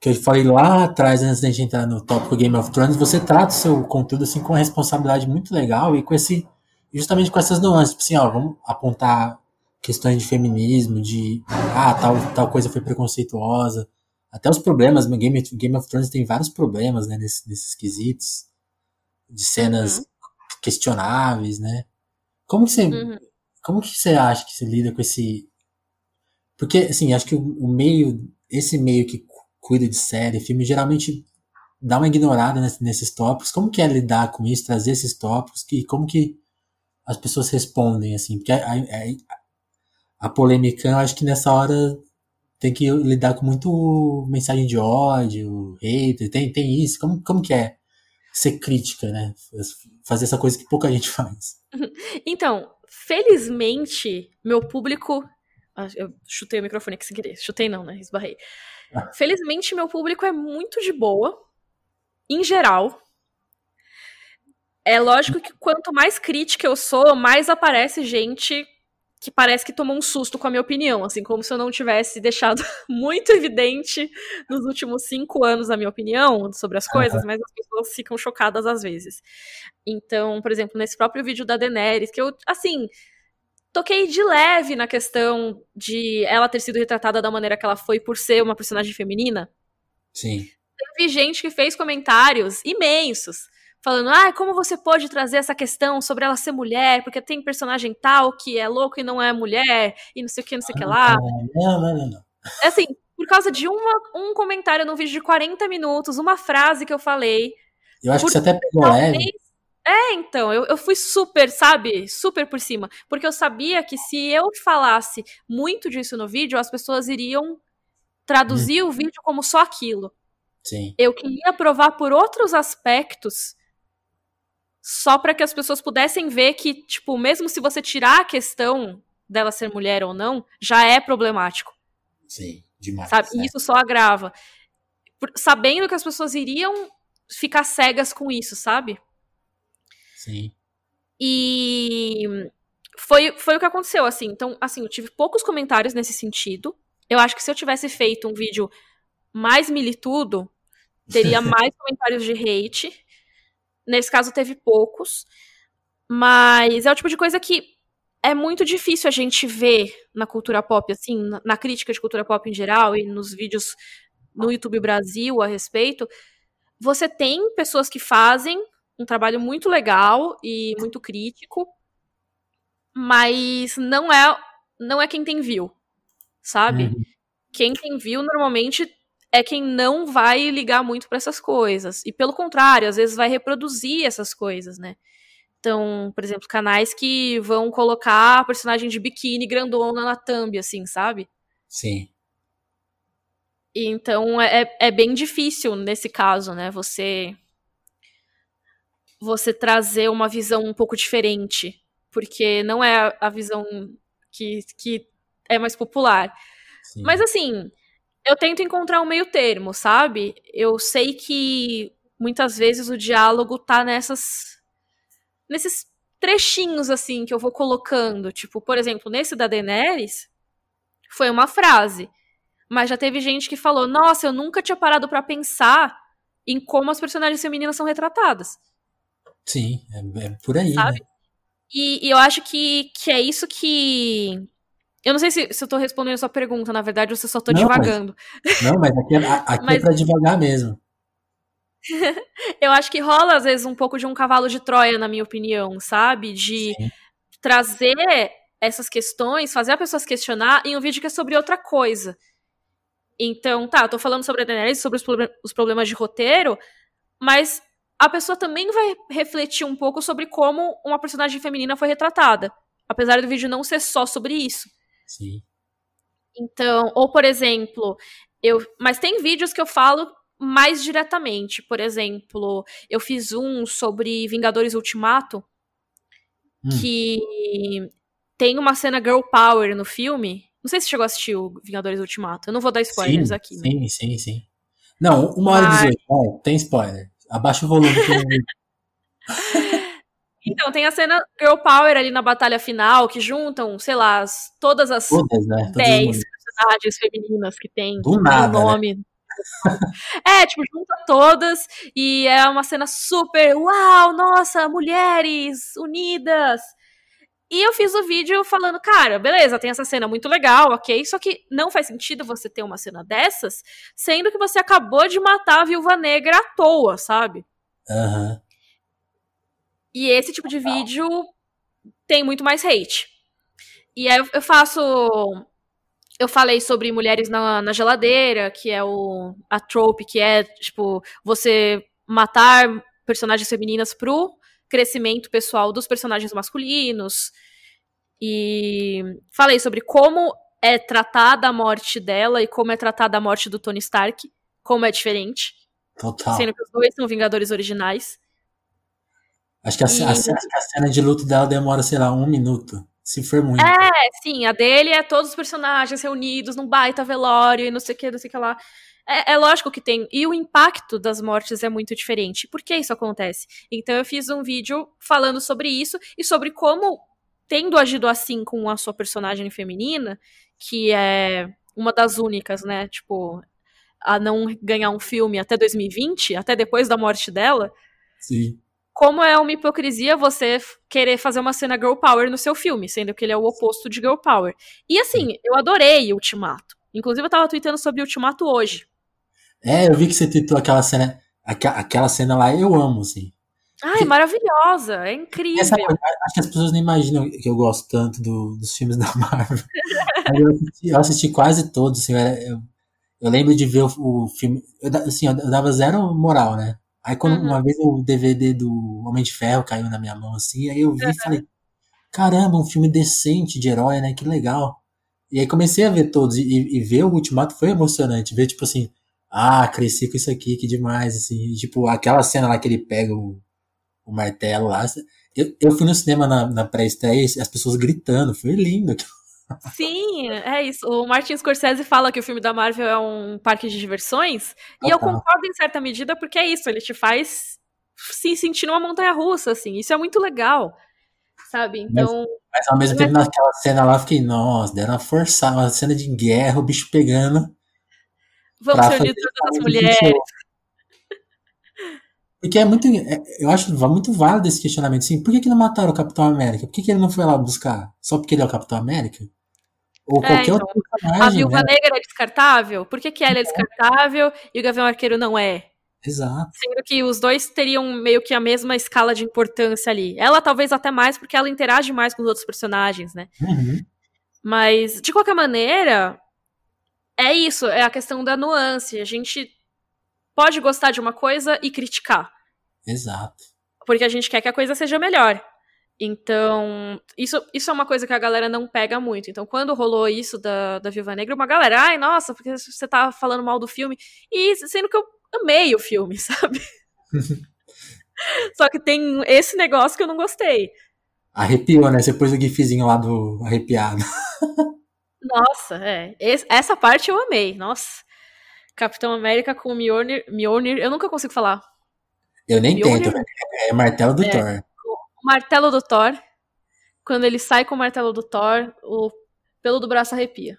que eu falei lá atrás, antes da gente entrar no tópico Game of Thrones, você trata o seu conteúdo assim com uma responsabilidade muito legal e com esse justamente com essas nuances, tipo assim, ó, vamos apontar questões de feminismo, de ah, tal, tal coisa foi preconceituosa. Até os problemas, Game, Game of Thrones tem vários problemas, né, nesses, nesses quesitos, de cenas uhum. questionáveis, né? Como que você, uhum. como que você acha que você lida com esse... Porque, assim, acho que o, o meio, esse meio que cuida de série, filme, geralmente dá uma ignorada nesses, nesses tópicos. Como que é lidar com isso, trazer esses tópicos, e como que as pessoas respondem, assim? Porque a, a, a polêmica, eu acho que nessa hora tem que lidar com muito mensagem de ódio, hater, tem, tem isso. Como, como que é ser crítica, né? Fazer essa coisa que pouca gente [LAUGHS] faz. Então, felizmente, meu público. Ah, eu chutei o microfone aqui sem querer. Chutei não, né? Esbarrei. Ah. Felizmente, meu público é muito de boa, em geral. É lógico que quanto mais crítica eu sou, mais aparece gente que parece que tomou um susto com a minha opinião, assim, como se eu não tivesse deixado [LAUGHS] muito evidente nos últimos cinco anos a minha opinião sobre as coisas, uhum. mas as pessoas ficam chocadas às vezes. Então, por exemplo, nesse próprio vídeo da Daenerys, que eu, assim, toquei de leve na questão de ela ter sido retratada da maneira que ela foi por ser uma personagem feminina. Sim. Teve gente que fez comentários imensos falando, ah, como você pode trazer essa questão sobre ela ser mulher, porque tem personagem tal que é louco e não é mulher, e não sei o que, não sei o que lá. Não, não, não, não. É assim, por causa de uma, um comentário num vídeo de 40 minutos, uma frase que eu falei. Eu acho que você até pegou talvez... leve. É, então, eu, eu fui super, sabe, super por cima. Porque eu sabia que se eu falasse muito disso no vídeo, as pessoas iriam traduzir hum. o vídeo como só aquilo. Sim. Eu queria provar por outros aspectos só para que as pessoas pudessem ver que, tipo, mesmo se você tirar a questão dela ser mulher ou não, já é problemático. Sim, demais. Sabe? E isso só agrava. Por, sabendo que as pessoas iriam ficar cegas com isso, sabe? Sim. E foi, foi o que aconteceu, assim. Então, assim, eu tive poucos comentários nesse sentido. Eu acho que se eu tivesse feito um vídeo mais militudo, teria [LAUGHS] mais comentários de hate. Nesse caso, teve poucos. Mas é o tipo de coisa que é muito difícil a gente ver na cultura pop, assim, na crítica de cultura pop em geral e nos vídeos no YouTube Brasil a respeito. Você tem pessoas que fazem um trabalho muito legal e muito crítico, mas não é não é quem tem view, sabe? Uhum. Quem tem view normalmente é quem não vai ligar muito para essas coisas. E pelo contrário, às vezes vai reproduzir essas coisas, né? Então, por exemplo, canais que vão colocar personagem de biquíni grandona na thumb, assim, sabe? Sim. E então é, é bem difícil nesse caso, né? Você você trazer uma visão um pouco diferente, porque não é a visão que, que é mais popular. Sim. Mas assim, eu tento encontrar um meio termo, sabe? Eu sei que muitas vezes o diálogo tá nessas nesses trechinhos assim que eu vou colocando, tipo, por exemplo, nesse da Daenerys foi uma frase, mas já teve gente que falou: "Nossa, eu nunca tinha parado para pensar em como as personagens femininas são retratadas". Sim, é, é por aí, sabe? Né? E, e, eu acho que, que é isso que eu não sei se, se eu tô respondendo a sua pergunta, na verdade, ou se eu só tô não, divagando. Mas, não, mas aqui, é, aqui é [LAUGHS] mas... é pra devagar mesmo. [LAUGHS] eu acho que rola, às vezes, um pouco de um cavalo de Troia, na minha opinião, sabe? De Sim. trazer essas questões, fazer as pessoas questionar em um vídeo que é sobre outra coisa. Então, tá, eu tô falando sobre a Daenerys, sobre os, os problemas de roteiro, mas a pessoa também vai refletir um pouco sobre como uma personagem feminina foi retratada. Apesar do vídeo não ser só sobre isso. Sim. Então, ou por exemplo, eu, mas tem vídeos que eu falo mais diretamente. Por exemplo, eu fiz um sobre Vingadores Ultimato, hum. que tem uma cena girl power no filme. Não sei se chegou a assistir o Vingadores Ultimato. Eu não vou dar spoilers sim, aqui. Né? Sim, sim, sim. Não, uma hora e dezoito. tem spoiler. Abaixa o volume. [LAUGHS] Então, tem a cena Girl Power ali na batalha final, que juntam, sei lá, as, todas as todas, né? 10 personagens femininas que tem Do nada, né? nome. Né? [LAUGHS] é, tipo, junta todas e é uma cena super, uau, nossa, mulheres unidas. E eu fiz o vídeo falando, cara, beleza, tem essa cena muito legal, ok, só que não faz sentido você ter uma cena dessas, sendo que você acabou de matar a viúva negra à toa, sabe? Aham. Uhum. E esse tipo de vídeo tem muito mais hate. E aí eu faço. Eu falei sobre mulheres na, na geladeira, que é o, a trope, que é, tipo, você matar personagens femininas pro crescimento pessoal dos personagens masculinos. E falei sobre como é tratada a morte dela e como é tratada a morte do Tony Stark, como é diferente. Total. Sendo que os dois são Vingadores originais. Acho que a, e... a, a, cena de luto dela demora, sei lá, um minuto. Se for muito. É, sim, a dele é todos os personagens reunidos num baita velório e não sei o que, não sei o que lá. É, é, lógico que tem. E o impacto das mortes é muito diferente. Por que isso acontece? Então eu fiz um vídeo falando sobre isso e sobre como tendo agido assim com a sua personagem feminina, que é uma das únicas, né? Tipo, a não ganhar um filme até 2020, até depois da morte dela. Sim. Como é uma hipocrisia você querer fazer uma cena girl power no seu filme, sendo que ele é o oposto de girl power. E assim, eu adorei Ultimato. Inclusive, eu tava tweetando sobre Ultimato hoje. É, eu vi que você tweetou aquela cena. Aquela cena lá eu amo, assim. Ah, é maravilhosa, é incrível. Essa, acho que as pessoas não imaginam que eu gosto tanto do, dos filmes [LAUGHS] da Marvel. eu, assisti, eu, assisti, quase todos, assim, eu, eu, lembro de ver o, o filme. Eu, assim, eu dava zero moral, né? Aí quando uhum. uma vez o DVD do Homem de Ferro caiu na minha mão, assim, aí eu vi uhum. e falei, caramba, um filme decente de herói, né? Que legal. E aí comecei a ver todos, e, e ver o Ultimato foi emocionante, ver, tipo assim, ah, cresci com isso aqui, que demais, assim, tipo, aquela cena lá que ele pega o, o martelo lá, eu, eu fui no cinema na, na pré-estreia as pessoas gritando, foi lindo. Sim, é isso. O Martin Scorsese fala que o filme da Marvel é um parque de diversões, ah, e eu tá. concordo em certa medida, porque é isso, ele te faz se sentir numa montanha russa, assim. Isso é muito legal, sabe? Então. Mas, mas ao mesmo tempo, naquela cena lá, eu fiquei, nossa, deram uma forçada, uma cena de guerra, o bicho pegando. Vamos reunir todas as mulheres. Porque é muito. É, eu acho muito válido esse questionamento. Assim, por que, que não mataram o Capitão América? Por que, que ele não foi lá buscar? Só porque ele é o Capitão América? Ou é, qualquer então, outro personagem. A Viúva né? Negra é descartável? Por que, que ela é descartável e o Gavião Arqueiro não é? Exato. Sendo que os dois teriam meio que a mesma escala de importância ali. Ela talvez até mais, porque ela interage mais com os outros personagens, né? Uhum. Mas, de qualquer maneira, é isso, é a questão da nuance. A gente pode gostar de uma coisa e criticar. Exato. Porque a gente quer que a coisa seja melhor. Então, isso, isso é uma coisa que a galera não pega muito. Então, quando rolou isso da, da Viúva Negra, uma galera, ai, nossa, porque você tá falando mal do filme. E sendo que eu amei o filme, [LAUGHS] sabe? [LAUGHS] Só que tem esse negócio que eu não gostei. Arrepiou, né? Você pôs o gifzinho lá do arrepiado. [LAUGHS] Nossa, é. Esse, essa parte eu amei. Nossa. Capitão América com Mjolnir, Mjolnir. Eu nunca consigo falar. Eu nem Mjolnir, tento, é martelo do é, Thor. Martelo do Thor. Quando ele sai com o martelo do Thor, o pelo do braço arrepia.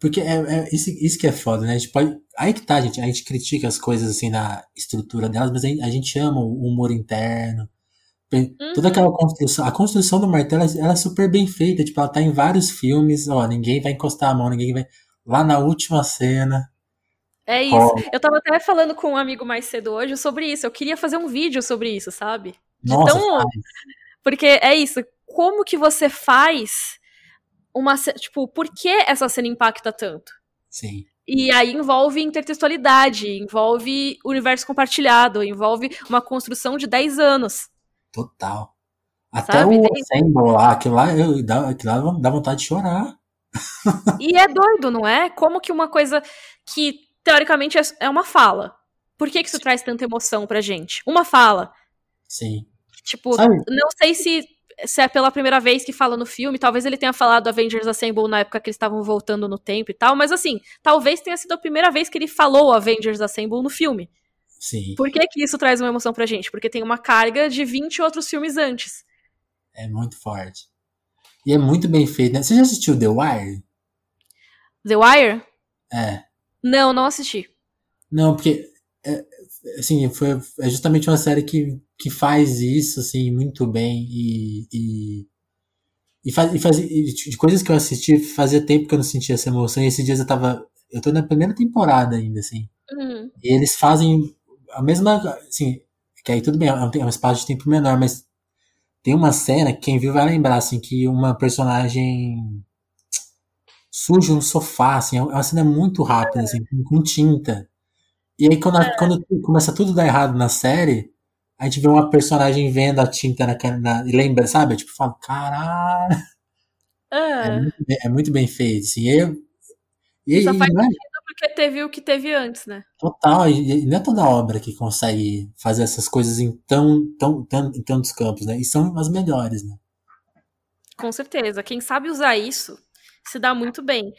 Porque é, é isso, isso, que é foda, né? A gente pode. Aí que tá, gente. A gente critica as coisas assim na estrutura delas, mas a gente, ama o humor interno. Uhum. Toda aquela construção. A construção do martelo ela é super bem feita. Tipo, ela tá em vários filmes. Ó, ninguém vai encostar a mão, ninguém vai. Lá na última cena. É isso. Eu tava até falando com um amigo mais cedo hoje sobre isso. Eu queria fazer um vídeo sobre isso, sabe? De Nossa, tão... Porque é isso. Como que você faz uma. Tipo, por que essa cena impacta tanto? Sim. E aí envolve intertextualidade, envolve universo compartilhado, envolve uma construção de 10 anos. Total. Até Sabe? o Assemble lá, aquilo lá, eu, dá, aquilo lá dá vontade de chorar. E é doido, não é? Como que uma coisa que teoricamente é, é uma fala. Por que, que isso Sim. traz tanta emoção pra gente? Uma fala. Sim. Tipo, Sabe? não sei se, se é pela primeira vez que fala no filme, talvez ele tenha falado Avengers Assemble na época que eles estavam voltando no tempo e tal, mas assim, talvez tenha sido a primeira vez que ele falou Avengers Assemble no filme. Sim. Por que, que isso traz uma emoção pra gente? Porque tem uma carga de 20 outros filmes antes. É muito forte. E é muito bem feito, né? Você já assistiu The Wire? The Wire? É. Não, não assisti. Não, porque é, assim, foi, é justamente uma série que, que faz isso assim muito bem e, e, e, faz, e faz e de coisas que eu assisti fazia tempo que eu não sentia essa emoção e esses dias eu tava eu tô na primeira temporada ainda assim uhum. e eles fazem a mesma assim que aí tudo bem é um, é espaço de tempo menor mas tem uma cena que quem viu vai lembrar assim que uma personagem surge um sofá, assim, é uma cena muito rápida, assim, com tinta. E aí quando, a, é. quando começa tudo a dar errado na série, a gente vê uma personagem vendo a tinta na, na e lembra, sabe? Tipo, fala, caralho. É. É, muito, bem, é muito bem feito, assim. E, eu, e, Só faz é sentido porque teve o que teve antes, né? Total, e, e não é toda obra que consegue fazer essas coisas em, tão, tão, tão, em tantos campos, né? E são as melhores, né? Com certeza. Quem sabe usar isso se dá muito bem.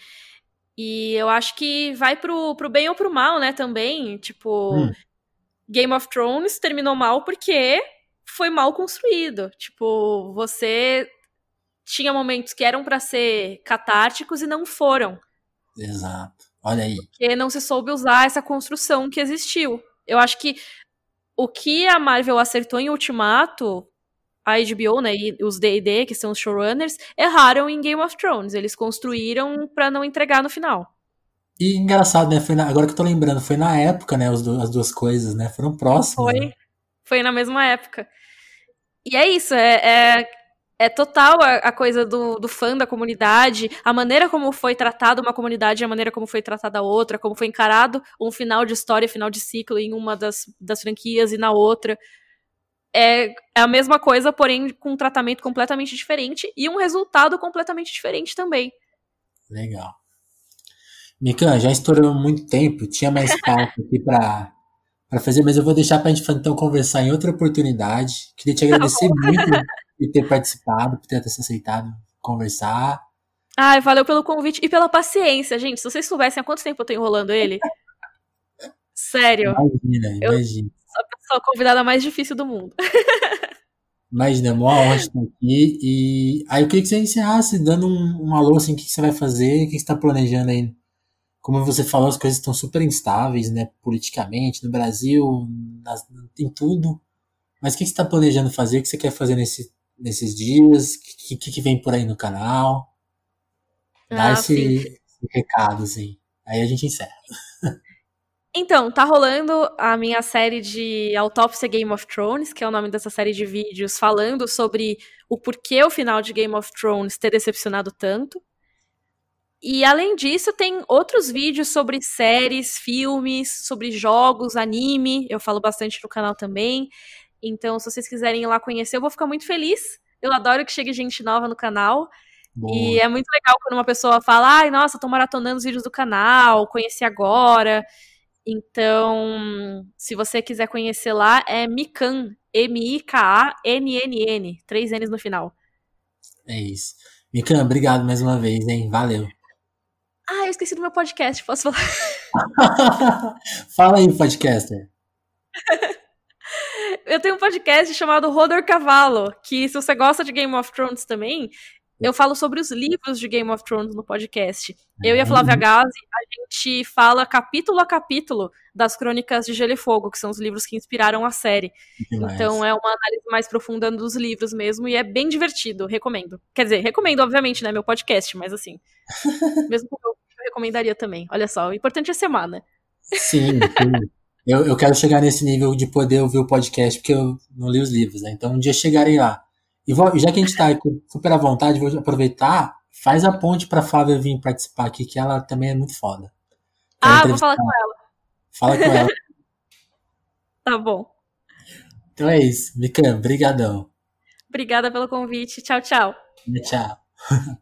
E eu acho que vai pro, pro bem ou pro mal, né, também. Tipo, hum. Game of Thrones terminou mal porque foi mal construído. Tipo, você tinha momentos que eram para ser catárticos e não foram. Exato. Olha aí. Porque não se soube usar essa construção que existiu. Eu acho que o que a Marvel acertou em Ultimato, a HBO, né, e os D&D, que são os showrunners, erraram em Game of Thrones. Eles construíram para não entregar no final. E engraçado, né? Foi na, agora que eu tô lembrando, foi na época, né? Do, as duas coisas, né? Foram próximas. Foi. Né? Foi na mesma época. E é isso, é, é, é total a, a, coisa do, do fã da comunidade, a maneira como foi tratada uma comunidade, a maneira como foi tratada a outra, como foi encarado um final de história, final de ciclo em uma das, das franquias e na outra. É, é a mesma coisa, porém com um tratamento completamente diferente e um resultado completamente diferente também. Legal. Mikan, já estourou muito tempo, tinha mais [LAUGHS] pauta aqui para para fazer, mas eu vou deixar para a gente então conversar em outra oportunidade. Queria te agradecer tá muito [LAUGHS] por ter participado, por ter aceitado conversar. Ai, valeu pelo convite e pela paciência, gente. Se vocês soubessem há quanto tempo eu tô enrolando ele. [LAUGHS] Sério. Imagina, imagina. Sou a convidada mais difícil do mundo. Imagina, é uma honra estar aqui. E aí eu queria que você encerrasse dando um, um alô, assim, o que você vai fazer, o que você está planejando aí como você falou, as coisas estão super instáveis, né, politicamente, no Brasil, nas, em tudo. Mas o que você está planejando fazer? O que você quer fazer nesse, nesses dias? O que, que, que, vem por aí no canal? Dá ah, esse, esse, recado, assim. Aí a gente encerra. [LAUGHS] Então, tá rolando a minha série de Autópsia Game of Thrones, que é o nome dessa série de vídeos, falando sobre o porquê o final de Game of Thrones ter decepcionado tanto. E além disso, tem outros vídeos sobre séries, filmes, sobre jogos, anime. Eu falo bastante no canal também. Então, se vocês quiserem ir lá conhecer, eu vou ficar muito feliz. Eu adoro que chegue gente nova no canal. Boa. E é muito legal quando uma pessoa fala: ai, nossa, tô maratonando os vídeos do canal, conheci agora. Então, se você quiser conhecer lá, é Mikan, M-I-K-A-N-N-N, três N's no final. É isso. Mikan, obrigado mais uma vez, hein? Valeu. Ah, eu esqueci do meu podcast, posso falar? [LAUGHS] Fala aí, podcaster. [LAUGHS] eu tenho um podcast chamado Rodor Cavalo, que se você gosta de Game of Thrones também, eu falo sobre os livros de Game of Thrones no podcast. Eu e a Flávia uhum. Gazi, a gente fala capítulo a capítulo das Crônicas de Gelo e Fogo, que são os livros que inspiraram a série. Então é uma análise mais profunda dos livros mesmo, e é bem divertido, recomendo. Quer dizer, recomendo, obviamente, né, meu podcast, mas assim, [LAUGHS] mesmo que eu, eu recomendaria também. Olha só, o importante é semana. Né? Sim, sim. Eu, eu quero chegar nesse nível de poder ouvir o podcast, porque eu não li os livros, né? Então um dia chegarei lá. E vou, já que a gente está super à vontade, vou aproveitar, faz a ponte para Flávia vir participar aqui, que ela também é muito foda. Ah, vou falar com ela. Fala com ela. [LAUGHS] tá bom. Então é isso. Mikan, brigadão. Obrigada pelo convite. Tchau, tchau. Tchau.